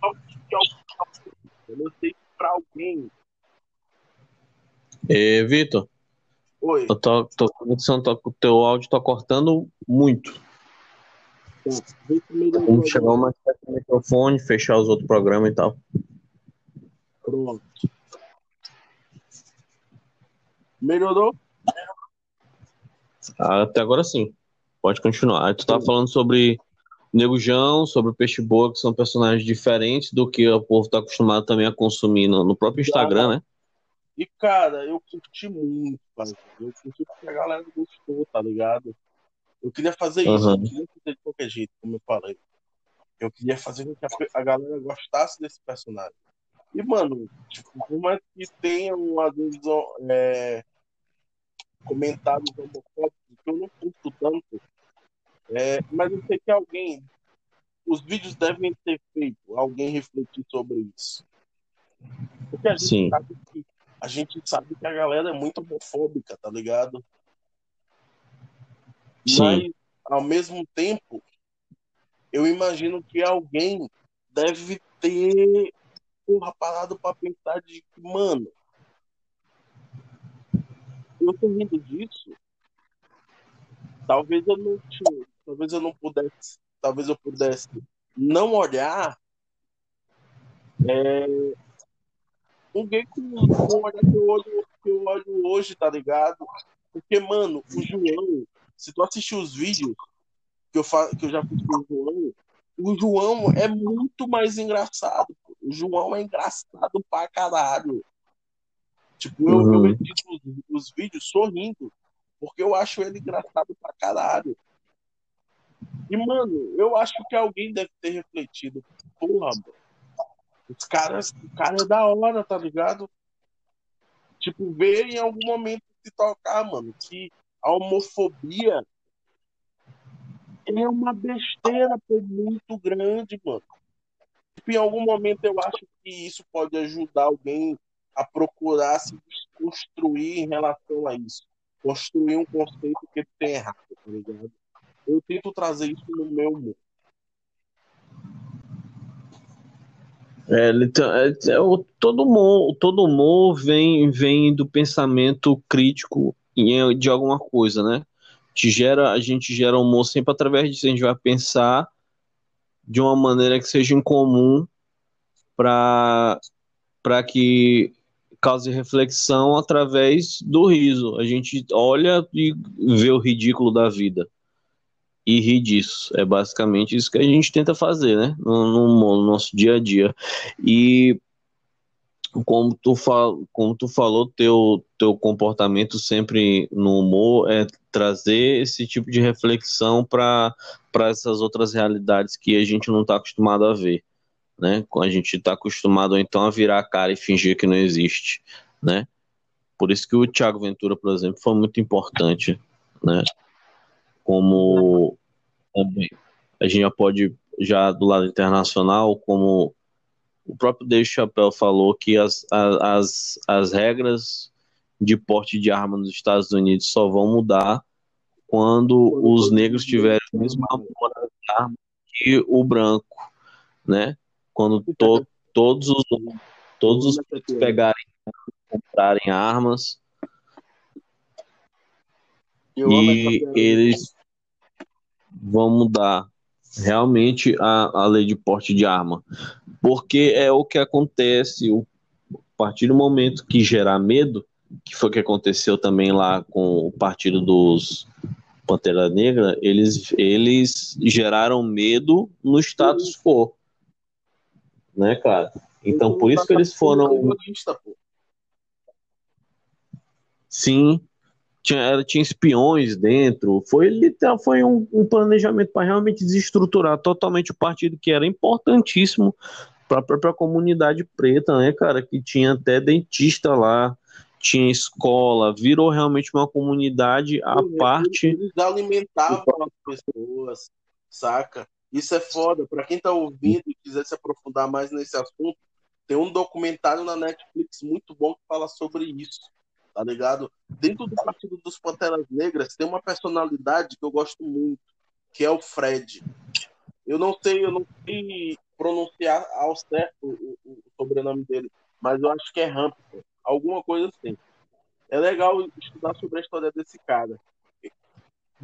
S2: Só que eu não sei para alguém.
S1: É, Vitor,
S2: Oi.
S1: Eu tô, tô, o teu áudio tá cortando muito. Vamos chegar mais perto do microfone, fechar os outros programas e tal.
S2: Pronto. Melhorou?
S1: Ah, até agora sim. Pode continuar. Aí tu tava falando sobre Nego Jão, sobre o Peixe Boa, que são personagens diferentes do que o povo tá acostumado também a consumir no, no próprio Instagram, né?
S2: E, cara, eu curti muito, cara. Eu curti porque a galera gostou, tá ligado? Eu queria fazer isso, uhum. eu queria fazer de qualquer jeito, como eu falei. Eu queria fazer com que a, galera gostasse desse personagem. E, mano, tipo, por mais que tenham, às vezes, é, comentários homofóbicos, que eu não curto tanto, é, mas eu sei que alguém, os vídeos devem ter feito alguém refletir sobre isso. Porque a gente Sim. sabe que a gente sabe que a galera é muito homofóbica, tá ligado? Sim. Mas, ao mesmo tempo, eu imagino que alguém deve ter porra, parado pra pensar de que, mano, eu tô rindo disso. Talvez eu não tinha, talvez eu não pudesse, talvez eu pudesse não olhar é, um gay com, com olhar que eu, olho, que eu olho hoje, tá ligado? Porque, mano, o João, se tu assistir os vídeos que eu, fa que eu já fiz com o João, o João é muito mais engraçado. O João é engraçado pra caralho. Tipo, eu, uhum. eu edito os, os, vídeos sorrindo, porque eu acho ele engraçado pra caralho. E, mano, eu acho que alguém deve ter refletido. Porra, mano. Os caras, o cara é da hora, tá ligado? Tipo, ver em algum momento se tocar, mano, que a homofobia é uma besteira muito grande, mano. Tipo, em algum momento eu acho que isso pode ajudar alguém a procurar se construir em relação a isso. Construir um conceito que tem errado, tá ligado? Eu tento trazer isso no meu mundo.
S1: É, é, é, todo humor, todo humor vem, vem do pensamento crítico de alguma coisa, né? Te gera, a gente gera humor sempre através disso. A gente vai pensar de uma maneira que seja incomum para que cause reflexão através do riso. A gente olha e vê o ridículo da vida e ri disso. É basicamente isso que a gente tenta fazer, né? No, no, no nosso dia a dia. E como tu, fal, como tu falou, teu, teu comportamento sempre no humor é trazer esse tipo de reflexão para essas outras realidades que a gente não está acostumado a ver, né? A gente está acostumado então a virar a cara e fingir que não existe, né? Por isso que o Thiago Ventura, por exemplo, foi muito importante, né? Como também a gente já pode já do lado internacional, como o próprio Dave Chappelle falou que as, as, as regras de porte de arma nos Estados Unidos só vão mudar quando os negros tiverem a mesma arma que o branco, né? Quando to, todos os todos os pegarem comprarem armas e eles vão mudar realmente a, a lei de porte de arma. Porque é o que acontece, o, a partir do momento que gerar medo, que foi o que aconteceu também lá com o partido dos Pantera Negra, eles, eles geraram medo no status quo. Né, cara? Então, por isso que eles foram. Sim, tinha, tinha espiões dentro. Foi, foi um, um planejamento para realmente desestruturar totalmente o partido, que era importantíssimo para a própria comunidade preta, né, cara? Que tinha até dentista lá, tinha escola, virou realmente uma comunidade à parte.
S2: Eles alimentavam as pessoas, saca? Isso é foda. Para quem tá ouvindo e quiser se aprofundar mais nesse assunto, tem um documentário na Netflix muito bom que fala sobre isso tá ligado? Dentro do Partido dos Panteras Negras tem uma personalidade que eu gosto muito, que é o Fred. Eu não sei, eu não sei pronunciar ao certo o, o, sobrenome dele, mas eu acho que é Hampton, alguma coisa assim. É legal estudar sobre a história desse cara.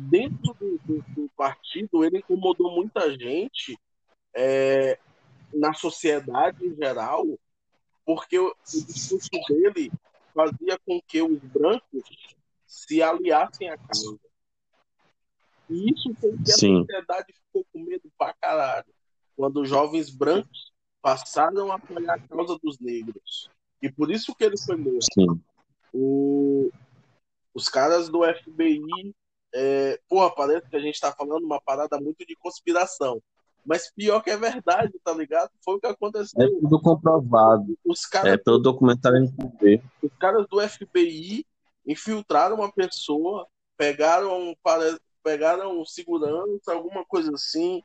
S2: Dentro do, do, do partido, ele incomodou muita gente é, na sociedade em geral, porque o, o discurso dele fazia com que os brancos se aliassem à causa. E isso foi que a Sim. sociedade ficou com medo pra caralho. Quando os jovens brancos passaram a apoiar a causa dos negros. E por isso que ele foi morto. O... Os caras do FBI. É... Porra, parece que a gente tá falando uma parada muito de conspiração. Mas pior que é verdade, tá ligado? Foi o que aconteceu.
S1: É tudo comprovado. Os caras, é pelo documentário ver.
S2: Os caras do FBI infiltraram uma pessoa, pegaram para pegaram segurança, alguma coisa assim.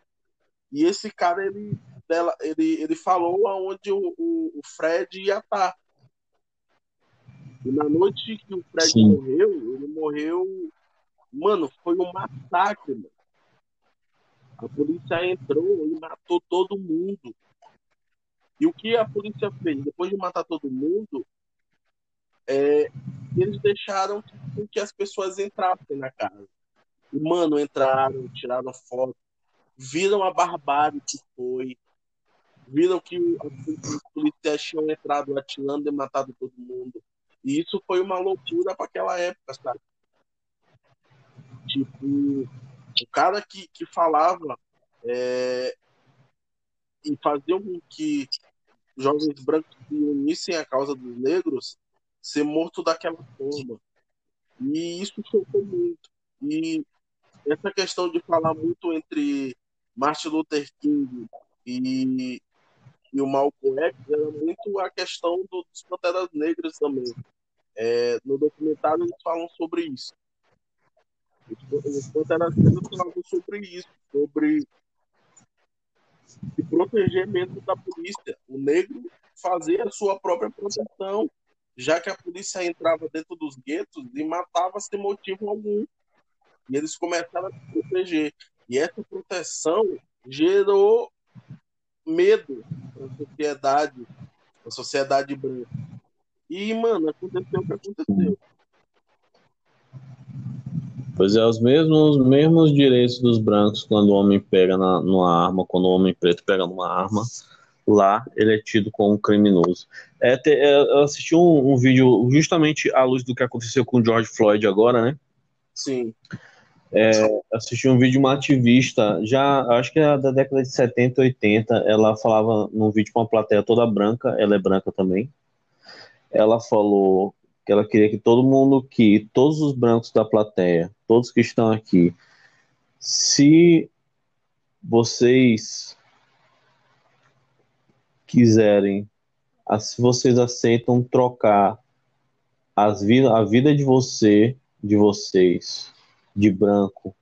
S2: E esse cara ele dela, ele, ele falou aonde o, o, o Fred ia estar. E na noite que o Fred Sim. morreu, ele morreu. Mano, foi um massacre, mano. A polícia entrou e matou todo mundo. E o que a polícia fez? Depois de matar todo mundo, é, eles deixaram que as pessoas entrassem na casa. E, mano, entraram, tiraram foto, viram a barbárie que foi, viram que os policiais tinham entrado atirando e matado todo mundo. E isso foi uma loucura para aquela época, sabe? Tipo, o cara que, que falava é, e faziam com que jovens brancos se unissem à causa dos negros ser morto daquela forma. E isso chocou muito. E essa questão de falar muito entre Martin Luther King e, e o Malcolm X era muito a questão do, dos Panteras Negras também. É, no documentário eles falam sobre isso. Negras falavam sobre isso, sobre se proteger mesmo da polícia. O negro fazer a sua própria proteção, já que a polícia entrava dentro dos guetos e matava sem motivo algum. E eles começaram a se proteger. E essa proteção gerou medo na sociedade, na sociedade branca. E, mano, aconteceu o que aconteceu.
S1: Pois é, os mesmos, mesmos direitos dos brancos quando o homem pega na, numa arma, quando o homem preto pega numa arma, lá ele é tido como criminoso. É, te, é, eu assisti um, um, vídeo justamente à luz do que aconteceu com o George Floyd agora, né?
S2: Sim.
S1: É, assisti um vídeo de uma ativista, já acho que é da década de 70, 80, ela falava num vídeo com uma plateia toda branca, ela é branca também. Ela falou que ela queria que todo mundo que todos os brancos da plateia, todos que estão aqui, se vocês quiserem, se vocês aceitam trocar as vida, a vida de você, de vocês, de branco,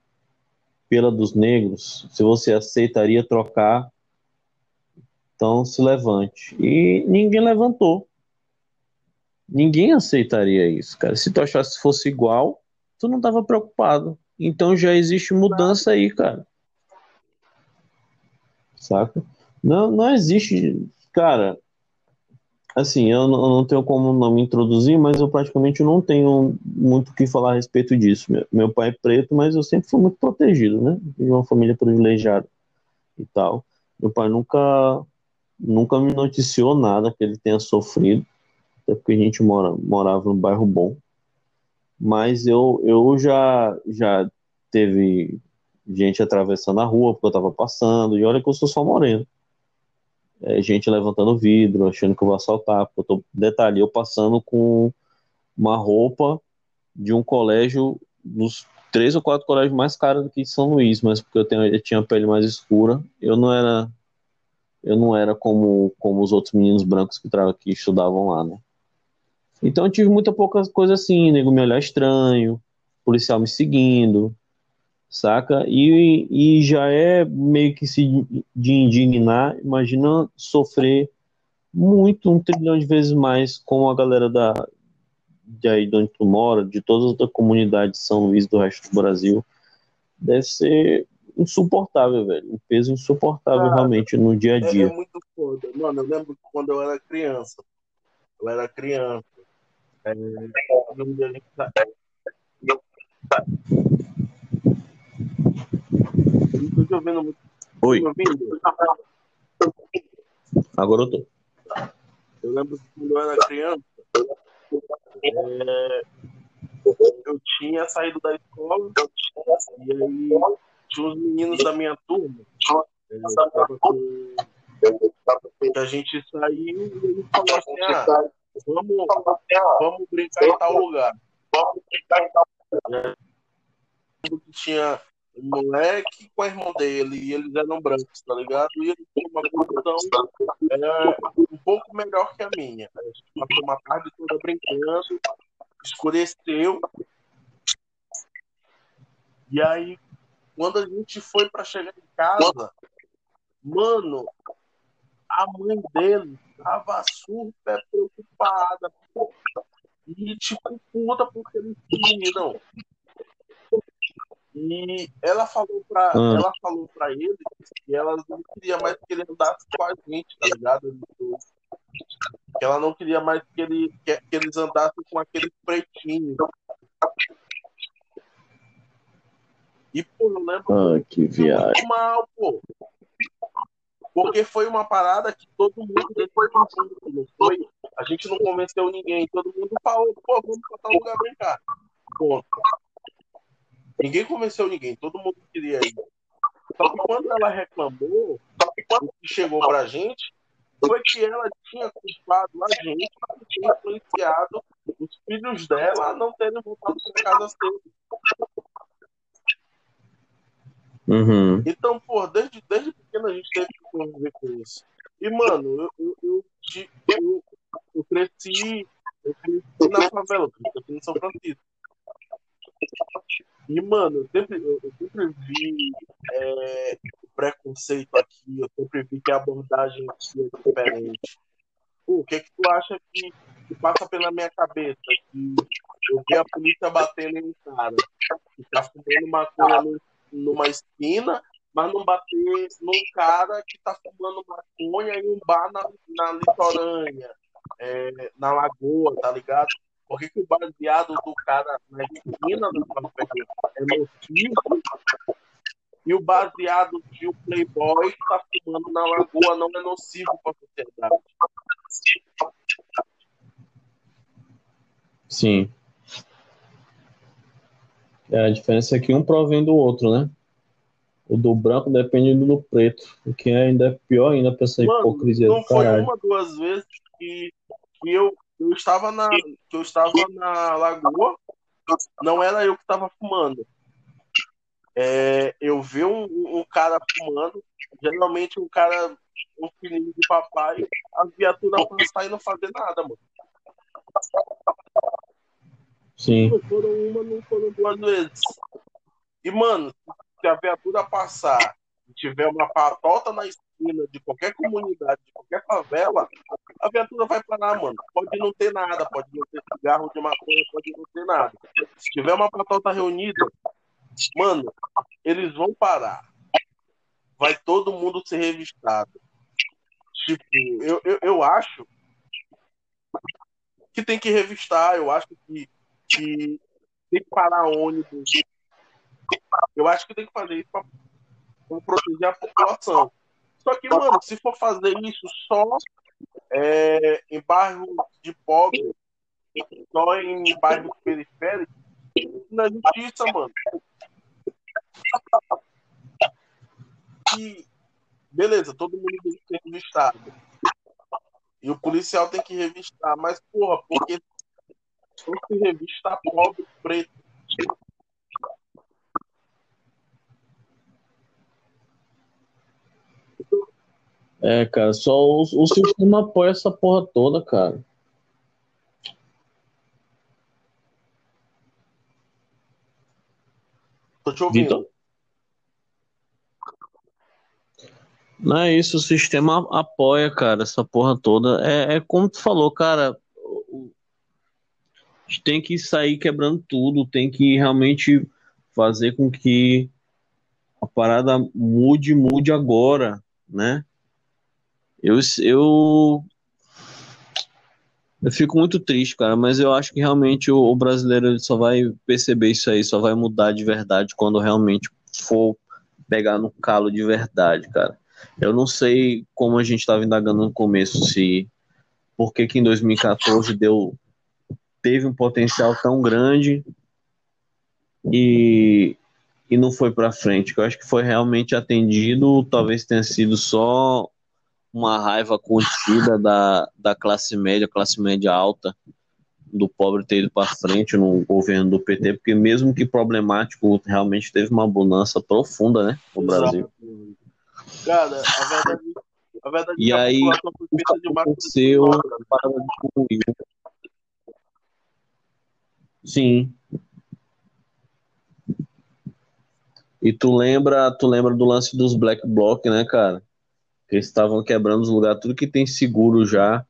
S1: pela dos negros, se você aceitaria trocar, então se levante. E ninguém levantou. Ninguém aceitaria isso, cara. Se tu achasse que fosse igual, tu não tava preocupado. Então já existe mudança aí, cara. Saca? Não, não existe, cara. Assim, eu não, eu não tenho como não me introduzir, mas eu praticamente não tenho muito o que falar a respeito disso. Meu, meu pai é preto, mas eu sempre fui muito protegido, né? De uma família privilegiada e tal. Meu pai nunca, nunca me noticiou nada que ele tenha sofrido até porque a gente mora, morava num bairro bom. Mas eu, eu já, já teve gente atravessando a rua porque eu estava passando, e olha que eu sou só moreno. É, gente levantando vidro, achando que eu vou assaltar. Porque eu tô, detalhe, eu passando com uma roupa de um colégio, dos três ou quatro colégios mais caros aqui de São Luís, mas porque eu, tenho, eu tinha a pele mais escura, eu não era eu não era como, como os outros meninos brancos que, que estudavam lá, né? Então eu tive muita pouca coisa assim, nego me olhar estranho, policial me seguindo, saca? E, e já é meio que se de indignar, imagina sofrer muito, um trilhão de vezes mais com a galera da de aí de onde tu mora, de todas as comunidades de São Luís do resto do Brasil, deve ser insuportável, velho. Um peso insuportável ah, realmente no dia a dia.
S2: É, é muito foda. Mano, eu lembro quando eu era criança. Eu era criança. É, onde a gente tá. Não tô ouvindo muito.
S1: Oi.
S2: Ouvindo?
S1: Agora eu tô.
S2: Eu lembro que quando eu era criança, é, eu tinha saído da escola e aí tinha uns meninos da minha turma é, com, que a gente saiu e ele falou assim, ah, Vamos, vamos brincar em tal lugar. Vamos brincar em tal lugar. Tinha um moleque com a irmã dele, e eles eram brancos, tá ligado? E ele tinha uma condição é, um pouco melhor que a minha. Passou uma tarde toda brincando, escureceu. E aí, quando a gente foi para chegar em casa, mano, a mãe dele tava super preocupada. E, tipo, puta porque eles sumiram. E ela falou pra, hum. ela falou pra ele que ela não queria mais que ele andasse com a gente, tá ligado? Que ela não queria mais que, ele, que, que eles andassem com aquele pretinho. E, pô, eu lembro
S1: ah, que viagem.
S2: mal, pô. Porque foi uma parada que todo mundo depois não foi. A gente não convenceu ninguém. Todo mundo falou, pô, vamos pra tal lugar brincar. Ponto. Ninguém convenceu ninguém, todo mundo queria ir. Só que quando ela reclamou, quando chegou pra gente, foi que ela tinha culpado a gente, tinha influenciado os filhos dela a não terem voltado para casa cedo.
S1: Uhum.
S2: Então, pô, desde, desde pequeno a gente teve que conviver com isso. E, mano, eu, eu, eu, eu, eu cresci, eu cresci na favela, eu cresci em São Francisco. E, mano, eu sempre, eu, eu sempre vi é, preconceito aqui, eu sempre vi que a abordagem aqui é diferente. Pô, o que que tu acha que, que passa pela minha cabeça? Que eu vi a polícia batendo em um cara que tá fumando maconha no- numa esquina, mas não bater num cara que tá fumando maconha em um bar na, na litorânea, é, na lagoa, tá ligado? Por que, o baseado do cara na esquina do favela é nocivo e o baseado de um playboy que tá fumando na lagoa não é nocivo pra sociedade?
S1: Sim. É, a diferença é que um provém do outro, né? O do branco depende do do preto, o que ainda é pior ainda pra essa
S2: Mano,
S1: hipocrisia
S2: não
S1: do
S2: foi
S1: caralho.
S2: uma, duas vezes que, que eu, eu estava na que eu estava na lagoa, não era eu que estava fumando. É, eu vi um, um um cara fumando, geralmente um cara, um filhinho de papai, a viatura passar e não fazer nada, mano.
S1: Sim,
S2: Não foram uma, não foram duas vezes. E, mano, se a viatura passar e tiver uma patota na esquina de qualquer comunidade, de qualquer favela, a viatura vai parar, mano. Pode não ter nada, pode não ter cigarro de maconha, pode não ter nada. Se tiver uma patota reunida, mano, eles vão parar. Vai todo mundo ser revistado. Tipo, eu, eu, eu acho que tem que revistar, eu acho que, que tem que parar ônibus. Eu acho que tem que fazer isso pra proteger a população. Só que, mano, se for fazer isso só é, em bairros de pobre, só em bairros periféricos, não é justiça, mano. E, beleza, todo mundo tem que ser revistado. E o policial tem que revistar, mas, porra, porque se revista pobre preto.
S1: é, cara, só o, o sistema apoia essa porra toda, cara.
S2: Tô te ouvindo.
S1: Vitor? Não é isso, o sistema apoia, cara, essa porra toda. É, é como tu falou, cara, gente tem que sair quebrando tudo, tem que realmente fazer com que a parada mude, mude agora, né? Eu, eu, eu fico muito triste, cara, mas eu acho que realmente o, o brasileiro só vai perceber isso aí, só vai mudar de verdade quando realmente for pegar no calo de verdade, cara. Eu não sei como a gente estava indagando no começo, se por que, que em 2014 deu, teve um potencial tão grande e, e não foi para frente. que Eu acho que foi realmente atendido, talvez tenha sido só uma raiva contida da, da classe média, classe média alta, do pobre ter ido para frente no governo do PT, porque mesmo que problemático, realmente teve uma bonança profunda, né, no Brasil.
S2: Cara, a verdade, a verdade
S1: E
S2: é que
S1: aí,
S2: de massa
S1: aconteceu
S2: de
S1: a parada de comigo. Sim. E tu lembra, tu lembra do lance dos Black Bloc, né, cara? Que eles estavam quebrando os lugares, tudo que tem seguro já.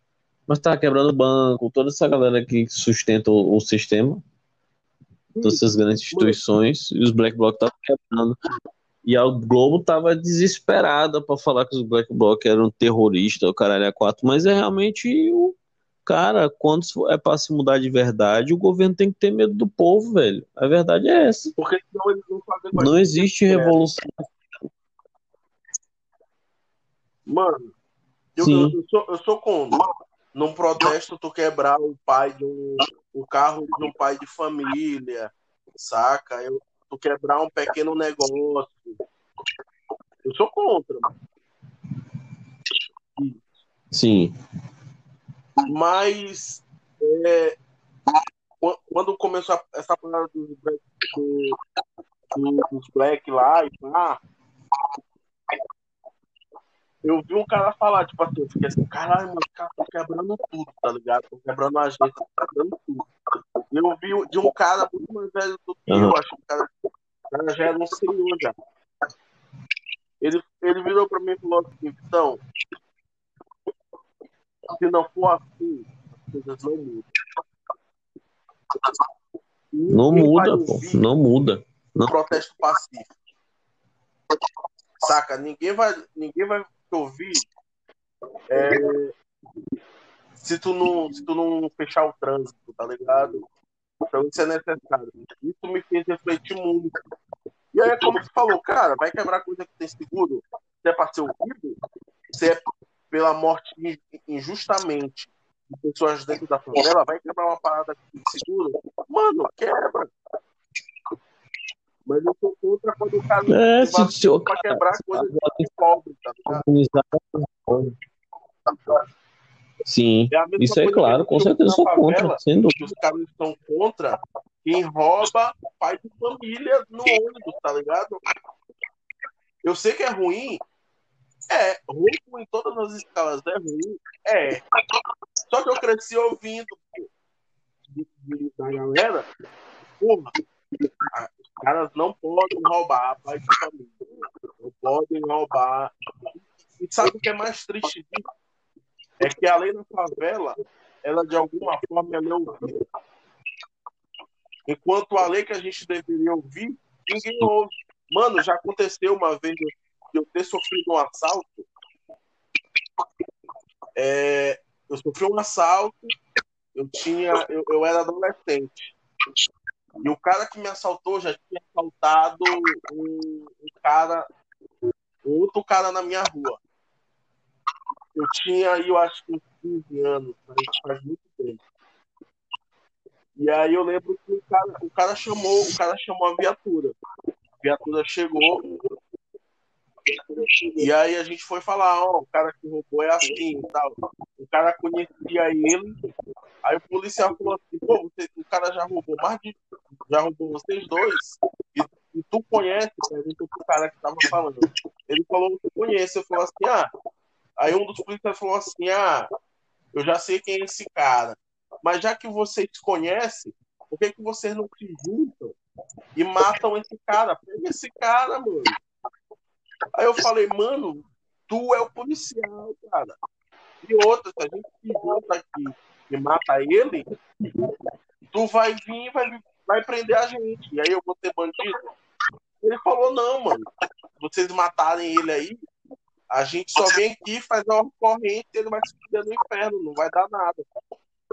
S1: Mas tava quebrando banco, toda essa galera que sustenta o, o sistema, todas essas grandes instituições, e os Black Bloc estavam quebrando. E a Globo tava desesperada para falar que os Black Bloc eram terroristas, o caralho é quatro, mas é realmente o cara, quando é para se mudar de verdade, o governo tem que ter medo do povo, velho. A verdade é essa.
S2: Porque senão eles vão fazer
S1: Não existe revolução.
S2: Mano, eu, eu, sou, eu sou contra. Num protesto, tu quebrar o pai de um. o carro de um pai de família, saca? Eu, tu quebrar um pequeno negócio. Eu sou contra.
S1: Sim.
S2: Mas é, qu- quando começou essa parada do, do- do, dos black lá e pá. Eu vi um cara falar, tipo assim, eu fiquei assim, caralho, mano, os caras estão quebrando tudo, tá ligado? Estão quebrando a agência, estão quebrando tudo. Eu vi de um cara muito mais velho do que
S1: Uhum.
S2: eu, acho que o cara, o cara já era um senhor já. Ele, ele virou pra mim e falou assim, então, se não for assim, as coisas não mudam.
S1: Não muda, pô. Não muda.
S2: um protesto pacífico. Saca? Ninguém vai, ninguém vai te ouvir é, se, tu não, se tu não fechar o trânsito, tá ligado? Então isso é necessário. Isso me fez refletir muito. E aí, é como tu falou, cara, vai quebrar coisa que tem seguro? Se é pra ser ouvido, se é pela morte in- injustamente de pessoas dentro da favela, vai quebrar uma parada tem seguro? Mano, quebra. Mas eu sou contra quando o cara
S1: É, se, se o
S2: pra
S1: cara
S2: quebrar coisa de pobre, tá ligado?
S1: Sim,
S2: É
S1: isso é claro, com certeza sou
S2: favela,
S1: contra, dúvida.
S2: os caras estão contra quem rouba pai de família no ônibus, tá ligado? Eu sei que é ruim. É, roubo em todas as escalas é ruim. É. Só que eu cresci ouvindo da galera, porra, a- os caras não podem roubar pai de família. Não podem roubar. E sabe o que é mais triste disso? É que a lei na favela, ela de alguma forma é ouvida. Enquanto a lei que a gente deveria ouvir, ninguém ouve. Mano, já aconteceu uma vez de eu ter sofrido um assalto. É, eu sofri um assalto, eu tinha, eu, eu era adolescente. E o cara que me assaltou já tinha assaltado um, um cara, um outro cara na minha rua. Eu tinha aí, eu acho que uns 15 anos, faz muito tempo. E aí eu lembro que o cara, o cara chamou, o cara chamou a viatura. A viatura chegou. E aí a gente foi falar, ó, o cara que roubou é assim e tal. O cara conhecia ele. Aí o policial falou assim, pô, você, o cara já roubou mais de. Já roubou vocês dois. E, e tu conhece, perguntou pro cara que tava falando. Ele falou que conhece. Eu falei assim, ah. Aí um dos policiais falou assim, ah, eu já sei quem é esse cara. Mas já que vocês conhecem, por que, que vocês não se juntam e matam esse cara? Pega esse cara, mano. Aí eu falei, mano, tu é o policial, cara. E outra, se a gente se junta aqui e mata ele, tu vai vir e vai, vai prender a gente. E aí eu vou ter bandido? Ele falou, não, mano. Vocês matarem ele aí, a gente só vem aqui, faz a corrente ele vai se fuder no inferno, não vai dar nada.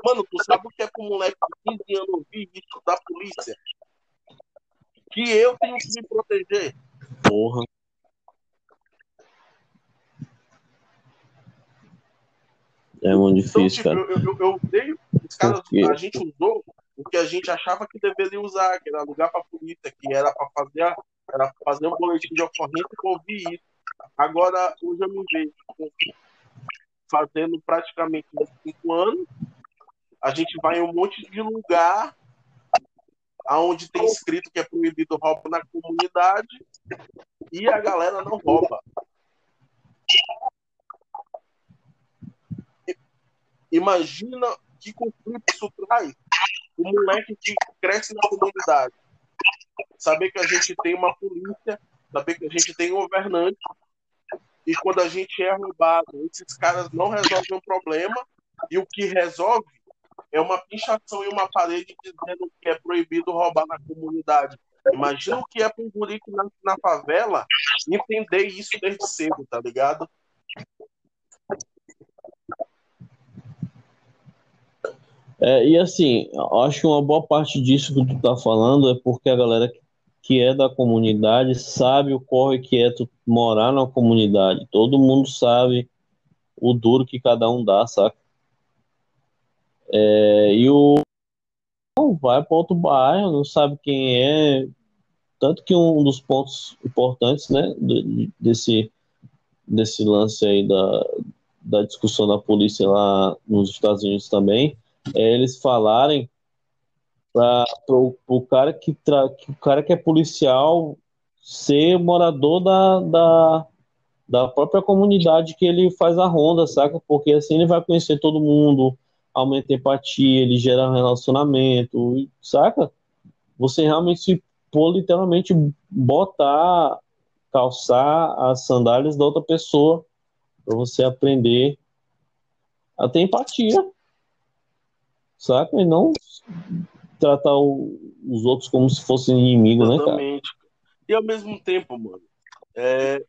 S2: Mano, tu sabe o que é pro moleque de 15 anos ouvir isso da polícia? Que eu tenho que me proteger.
S1: Porra. É muito
S2: Então,
S1: difícil,
S2: tipo,
S1: cara.
S2: eu, eu, eu dei, os caras,
S1: Porque-
S2: a gente usou o que a gente achava que deveria usar, que era lugar pra polícia, que era pra fazer, a- era fazer um boletim de ocorrência pra ouvir isso. Agora, hoje eu me vejo fazendo praticamente uns cinco anos, a gente vai em um monte de lugar aonde tem escrito que é proibido roubo na comunidade e a galera não rouba. Imagina que conflito isso traz. O moleque que cresce na comunidade. Saber que a gente tem uma polícia, saber que a gente tem um governante, e quando a gente é roubado, esses caras não resolvem o problema, e o que resolve é uma pichação em uma parede dizendo que é proibido roubar na comunidade. Imagina o que é para um guri na favela entender isso desde cedo, tá ligado?
S1: É, e assim, acho que uma boa parte disso que tu tá falando é porque a galera que é da comunidade sabe o corre que é tu morar na comunidade. Todo mundo sabe o duro que cada um dá, saca? É, e o não vai para outro bairro, não sabe quem é. Tanto que um dos pontos importantes, né, de- desse, desse lance aí da, da discussão da polícia lá nos Estados Unidos também, é eles falarem para o cara que, tra, que o cara que é policial ser morador da, da, da própria comunidade que ele faz a ronda, saca? Porque assim ele vai conhecer todo mundo, aumenta a empatia, ele gera relacionamento, saca? Você realmente se pôr literalmente botar, calçar as sandálias da outra pessoa para você aprender a ter empatia, saca? E não tratar o, os outros como se fossem inimigos, né, cara?
S2: E ao mesmo tempo, mano, é,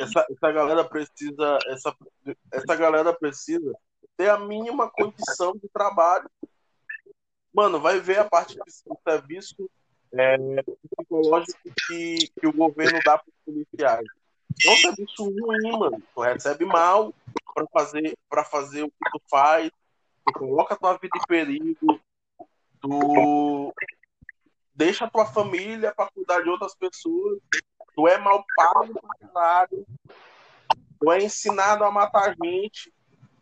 S2: essa, essa galera precisa, essa, essa galera precisa ter a mínima condição de trabalho. Mano, vai ver a parte do serviço é, psicológico que, que o governo dá para os policiais. É um serviço ruim, mano. Tu recebe mal para fazer, fazer o que tu faz, tu coloca a tua vida em perigo, tu deixa a tua família para cuidar de outras pessoas, tu é mal pago tu é ensinado a matar gente,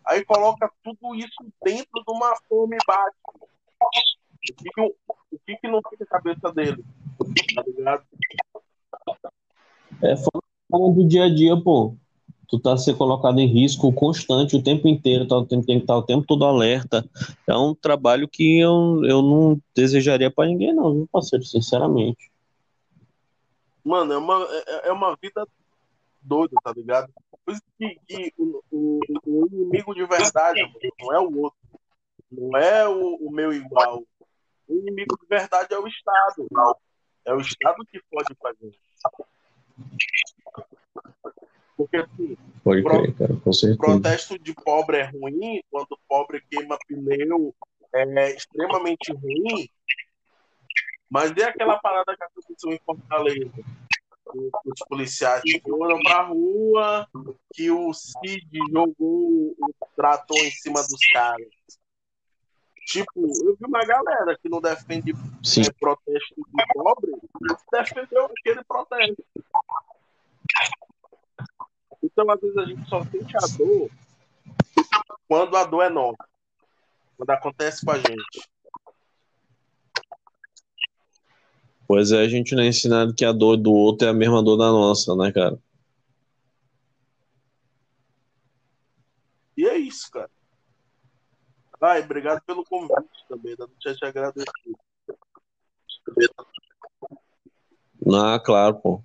S2: aí coloca tudo isso dentro de uma fome básica. O que, que, o que, que não fica na cabeça dele? Tá ligado?
S1: É falando do dia a dia, pô tu tá sendo colocado em risco constante o tempo inteiro, tá, tem, tem que estar tá o tempo todo alerta. É um trabalho que eu, eu não desejaria para ninguém, não, viu, parceiro? Sinceramente.
S2: Mano, é uma, é, é uma vida doida, tá ligado? Por isso que, que o, o, o, inimigo de verdade não é o outro, não é o, o meu igual. O inimigo de verdade é o Estado. É o Estado que pode fazer. Porque assim,
S1: Pode crer, cara, com certeza.
S2: protesto de pobre é ruim, quando o pobre queima pneu é extremamente ruim, mas é aquela parada que aconteceu em Fortaleza. Os policiais foram pra rua, que o Cid jogou o trator em cima dos caras. Tipo, eu vi uma galera que não defende é, protesto de pobre, defendeu aquele protesto. Então, às vezes, a gente só sente a dor quando a dor é nova. Quando acontece com a gente.
S1: Pois é, a gente não é ensinado que a dor do outro é a mesma dor da nossa, né, cara?
S2: E é isso, cara. Ai, obrigado pelo convite também, não tinha te agradecido.
S1: Ah, claro, pô.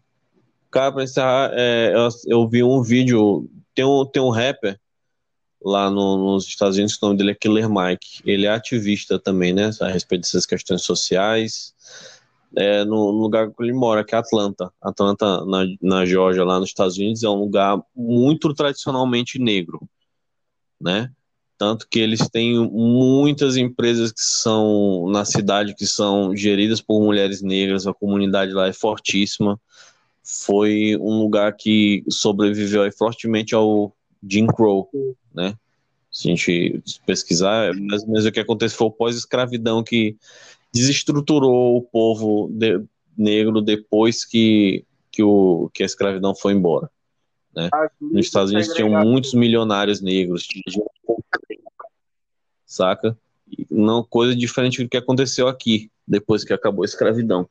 S1: Cara, pra encerrar, é, eu, eu, vi um vídeo. Tem um, tem um rapper lá no, nos Estados Unidos, o nome dele é Killer Mike. Ele é ativista também, né? A respeito dessas questões sociais. É, no, no lugar que ele mora, que é Atlanta. Atlanta, na, na Georgia, lá nos Estados Unidos, é um lugar muito tradicionalmente negro, né? Tanto que eles têm muitas empresas que são na cidade que são geridas por mulheres negras, a comunidade lá é fortíssima foi um lugar que sobreviveu fortemente ao Jim Crow, né? Se a gente pesquisar, mas, mas o que aconteceu foi o pós-escravidão que desestruturou o povo de, negro depois que, que, o, que a escravidão foi embora. Né? Nos Estados Unidos tinham muitos milionários negros, saca? Não coisa diferente do que aconteceu aqui depois que acabou a escravidão.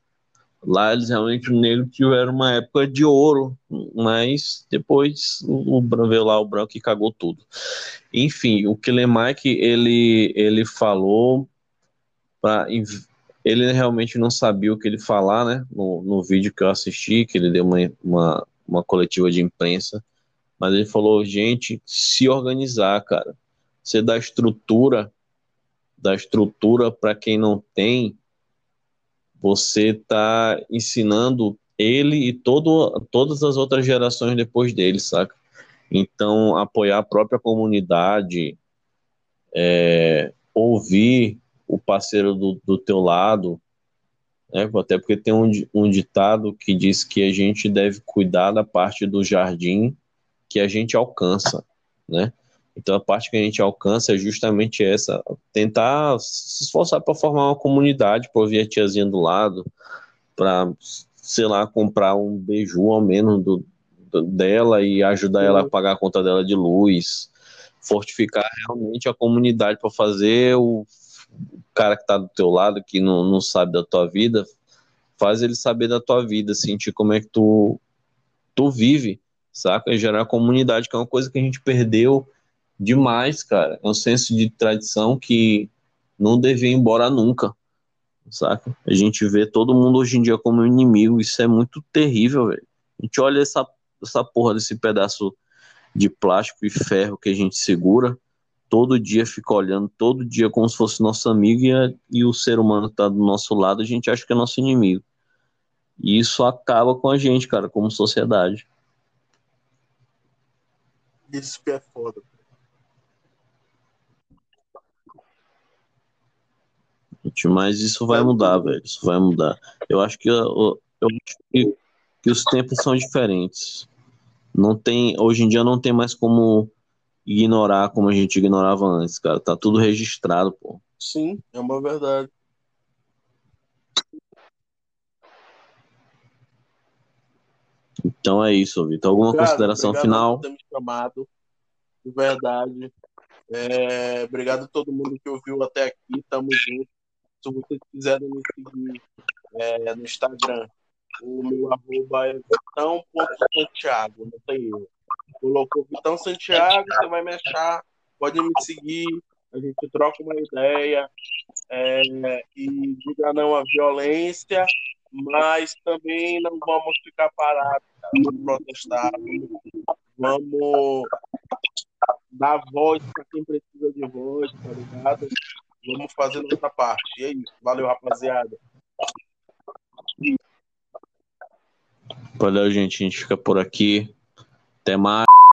S1: Lá eles realmente o negro tiveram uma época de ouro, mas depois o, veio lá o branco e cagou tudo. Enfim, o Killer Mike ele ele falou para ele realmente não sabia o que ele falar, né? No, no vídeo que eu assisti, que ele deu uma, uma, uma coletiva de imprensa, mas ele falou, gente, se organizar, cara. Você dá estrutura, dá estrutura para quem não tem, você está ensinando ele e todo, todas as outras gerações depois dele, saca? Então, apoiar a própria comunidade, é, ouvir o parceiro do, do teu lado, né? até porque tem um, um ditado que diz que a gente deve cuidar da parte do jardim que a gente alcança, né? Então a parte que a gente alcança é justamente essa, tentar se esforçar para formar uma comunidade, para ouvir a tiazinha do lado, para, sei lá, comprar um beiju ao menos do, do, dela e ajudar ela a pagar a conta dela de luz, fortificar realmente a comunidade para fazer o cara que tá do teu lado, que não, não sabe da tua vida, faz ele saber da tua vida, sentir como é que tu, tu vive, saca? E gerar comunidade, que é uma coisa que a gente perdeu demais, cara. É um senso de tradição que não devia ir embora nunca, saca? A gente vê todo mundo hoje em dia como inimigo, isso é muito terrível, velho. A gente olha essa, essa porra desse pedaço de plástico e ferro que a gente segura, todo dia fica olhando, todo dia como se fosse nosso amigo e, a, e o ser humano que tá do nosso lado, a gente acha que é nosso inimigo. E isso acaba com a gente, cara, como sociedade.
S2: Isso que é foda.
S1: Mas isso vai mudar, velho. Isso vai mudar. Eu acho que eu, eu acho que, que os tempos são diferentes. Não tem, hoje em dia não tem mais como ignorar como a gente ignorava antes, cara. Tá tudo registrado, pô.
S2: Sim, é uma verdade.
S1: Então é isso, Vitor. Alguma cara, consideração final?
S2: Por ter me chamado. De verdade. É, obrigado a todo mundo que ouviu até aqui. Tamo junto. Se vocês quiserem me seguir é, no Instagram, o meu arroba é vitão.santiago, não tem erro. Colocou Vitão Santiago, você vai me achar, pode me seguir, a gente troca uma ideia é, e diga não à violência, mas também não vamos ficar parados, vamos protestar, vamos dar voz para quem precisa de voz, tá ligado? Vamos fazer nossa parte. E é. Valeu, rapaziada.
S1: Valeu, gente. A gente fica por aqui. Até mais.